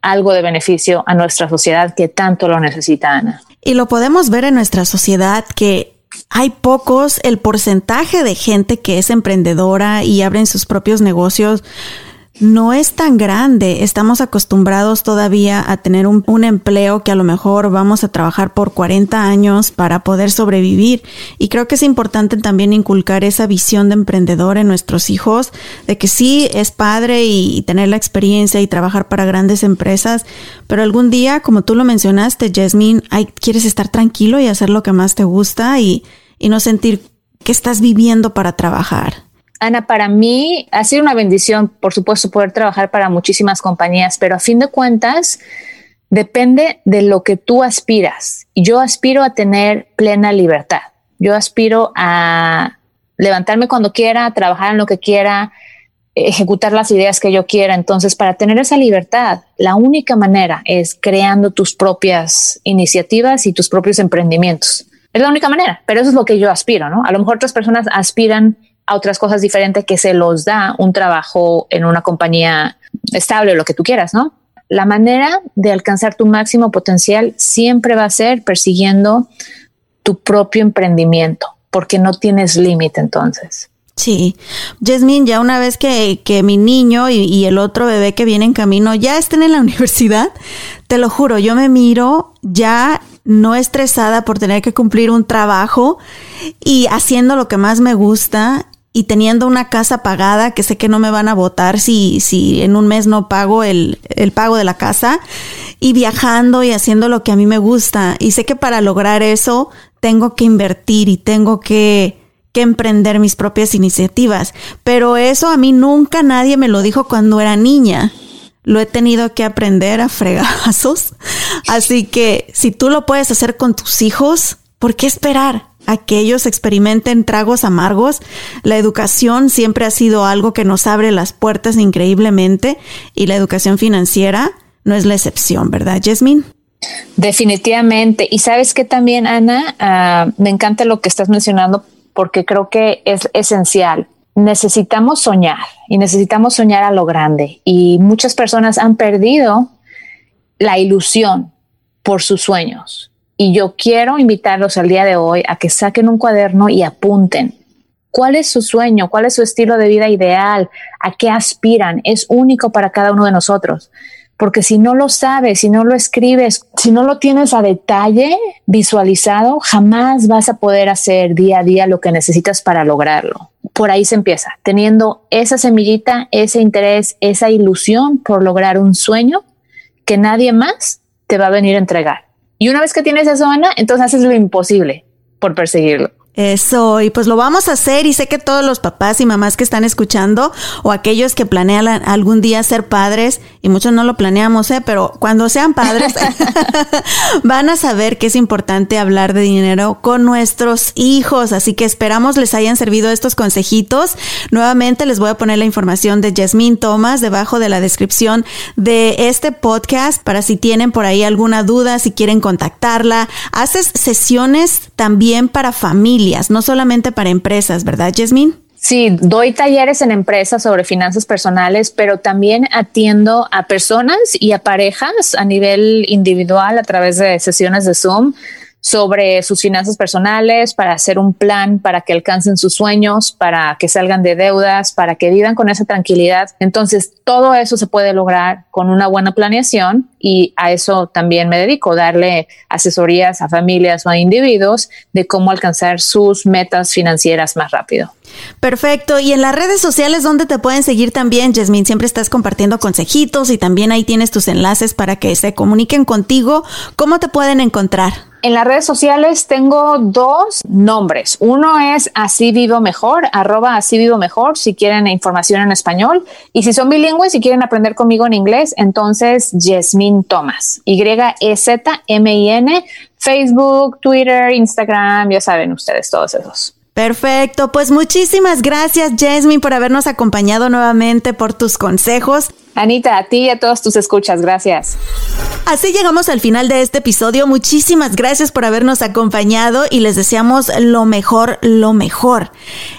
algo de beneficio a nuestra sociedad que tanto lo necesita, Ana. Y lo podemos ver en nuestra sociedad que hay pocos, el porcentaje de gente que es emprendedora y abren sus propios negocios no es tan grande. Estamos acostumbrados todavía a tener un, empleo que a lo mejor vamos a trabajar por 40 años para poder sobrevivir. Y creo que es importante también inculcar esa visión de emprendedor en nuestros hijos, de que sí es padre y, tener la experiencia y trabajar para grandes empresas, pero algún día, como tú lo mencionaste, Jasmine, hay, quieres estar tranquilo y hacer lo que más te gusta y no sentir que estás viviendo para trabajar. Ana, para mí ha sido una bendición, por supuesto, poder trabajar para muchísimas compañías, pero a fin de cuentas depende de lo que tú aspiras. Yo aspiro a tener plena libertad. Yo aspiro a levantarme cuando quiera, trabajar en lo que quiera, ejecutar las ideas que yo quiera. Entonces, para tener esa libertad, la única manera es creando tus propias iniciativas y tus propios emprendimientos. Es la única manera, pero eso es lo que yo aspiro, ¿no? A lo mejor otras personas aspiran a otras cosas diferentes que se los da un trabajo en una compañía estable lo que tú quieras, ¿no? La manera de alcanzar tu máximo potencial siempre va a ser persiguiendo tu propio emprendimiento, porque no tienes límite entonces. Sí, Jasmine, ya una vez que, que mi niño y, el otro bebé que viene en camino ya estén en la universidad, te lo juro, yo me miro ya no estresada por tener que cumplir un trabajo y haciendo lo que más me gusta y teniendo una casa pagada, que sé que no me van a votar si, si en un mes no pago el, el, pago de la casa, y viajando y haciendo lo que a mí me gusta. Y sé que para lograr eso tengo que invertir y tengo que, que emprender mis propias iniciativas. Pero eso a mí nunca nadie me lo dijo cuando era niña. Lo he tenido que aprender a fregazos. Así que si tú lo puedes hacer con tus hijos, ¿por qué esperar? A que ellos experimenten tragos amargos. La educación siempre ha sido algo que nos abre las puertas increíblemente y la educación financiera no es la excepción, ¿verdad, Jasmine? Definitivamente. Y sabes que también, Ana, uh, me encanta lo que estás mencionando porque creo que es esencial. Necesitamos soñar y necesitamos soñar a lo grande. Y muchas personas han perdido la ilusión por sus sueños. Y yo quiero invitarlos al día de hoy a que saquen un cuaderno y apunten. ¿Cuál es su sueño? ¿Cuál es su estilo de vida ideal? ¿A qué aspiran? Es único para cada uno de nosotros. Porque si no lo sabes, si no lo escribes, si no lo tienes a detalle visualizado, jamás vas a poder hacer día a día lo que necesitas para lograrlo. Por ahí se empieza, teniendo esa semillita, ese interés, esa ilusión por lograr un sueño que nadie más te va a venir a entregar. Y una vez que tienes eso, Ana, entonces haces lo imposible por perseguirlo. Eso, y pues lo vamos a hacer y sé que todos los papás y mamás que están escuchando o aquellos que planean algún día ser padres, y muchos no lo planeamos, ¿eh? pero cuando sean padres van a saber que es importante hablar de dinero con nuestros hijos, así que esperamos les hayan servido estos consejitos. Nuevamente les voy a poner la información de Jasmine Thomas debajo de la descripción de este podcast para si tienen por ahí alguna duda, si quieren contactarla. Haces sesiones también para familia no solamente para empresas, ¿verdad, Jasmine? Sí, doy talleres en empresas sobre finanzas personales, pero también atiendo a personas y a parejas a nivel individual a través de sesiones de Zoom sobre sus finanzas personales, para hacer un plan para que alcancen sus sueños, para que salgan de deudas, para que vivan con esa tranquilidad. Entonces, todo eso se puede lograr con una buena planeación y a eso también me dedico, darle asesorías a familias o a individuos de cómo alcanzar sus metas financieras más rápido. Perfecto. Y en las redes sociales, ¿dónde te pueden seguir también, Jasmine? Siempre estás compartiendo consejitos y también ahí tienes tus enlaces para que se comuniquen contigo. ¿Cómo te pueden encontrar? En las redes sociales tengo dos nombres. Uno es Así Vivo Mejor, arroba Así Vivo Mejor, si quieren información en español. Y si son bilingües y quieren aprender conmigo en inglés, entonces Yasmin Thomas. Y-E-Z-M-I-N, Facebook, Twitter, Instagram, ya saben ustedes, todos esos. Perfecto, pues muchísimas gracias Jasmine por habernos acompañado nuevamente, por tus consejos. Anita, a ti y a todos tus escuchas, gracias. Así llegamos al final de este episodio. Muchísimas gracias por habernos acompañado y les deseamos lo mejor, lo mejor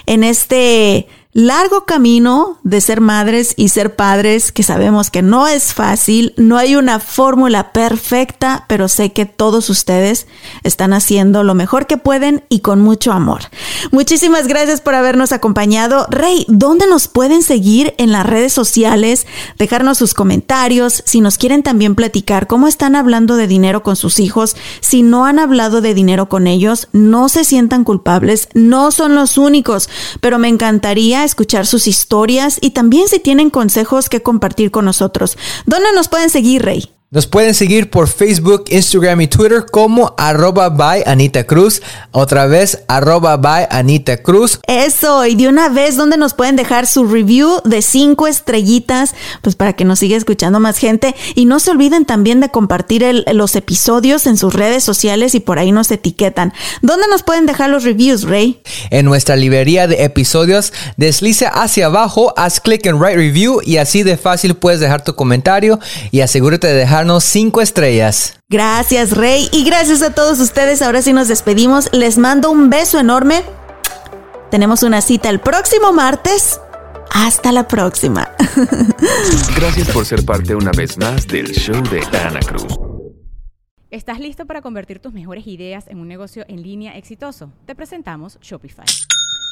en este largo camino de ser madres y ser padres, que sabemos que no es fácil, no hay una fórmula perfecta, pero sé que todos ustedes están haciendo lo mejor que pueden y con mucho amor. Muchísimas gracias por habernos acompañado. Rey, ¿dónde nos pueden seguir en las redes sociales? Dejarnos sus comentarios, si nos quieren también platicar cómo están hablando de dinero con sus hijos, si no han hablado de dinero con ellos, no se sientan culpables, no son los únicos, pero me encantaría escuchar sus historias y también si tienen consejos que compartir con nosotros. ¿Dónde nos pueden seguir, Rey? Nos pueden seguir por Facebook, Instagram y Twitter como arroba by Anita Cruz. Otra vez, arroba by Anita Cruz. Eso, y de una vez donde nos pueden dejar su review de cinco estrellitas, pues para que nos siga escuchando más gente. Y no se olviden también de compartir los episodios en sus redes sociales y por ahí nos etiquetan. ¿Dónde nos pueden dejar los reviews, Ray? En nuestra librería de episodios, deslice hacia abajo, haz clic en Write Review y así de fácil puedes dejar tu comentario y asegúrate de dejar cinco estrellas. Gracias, Rey. Y gracias a todos ustedes. Ahora sí nos despedimos. Les mando un beso enorme. Tenemos una cita el próximo martes. Hasta la próxima. Gracias por ser parte una vez más del show de Ana Cruz. ¿Estás listo para convertir tus mejores ideas en un negocio en línea exitoso? Te presentamos Shopify.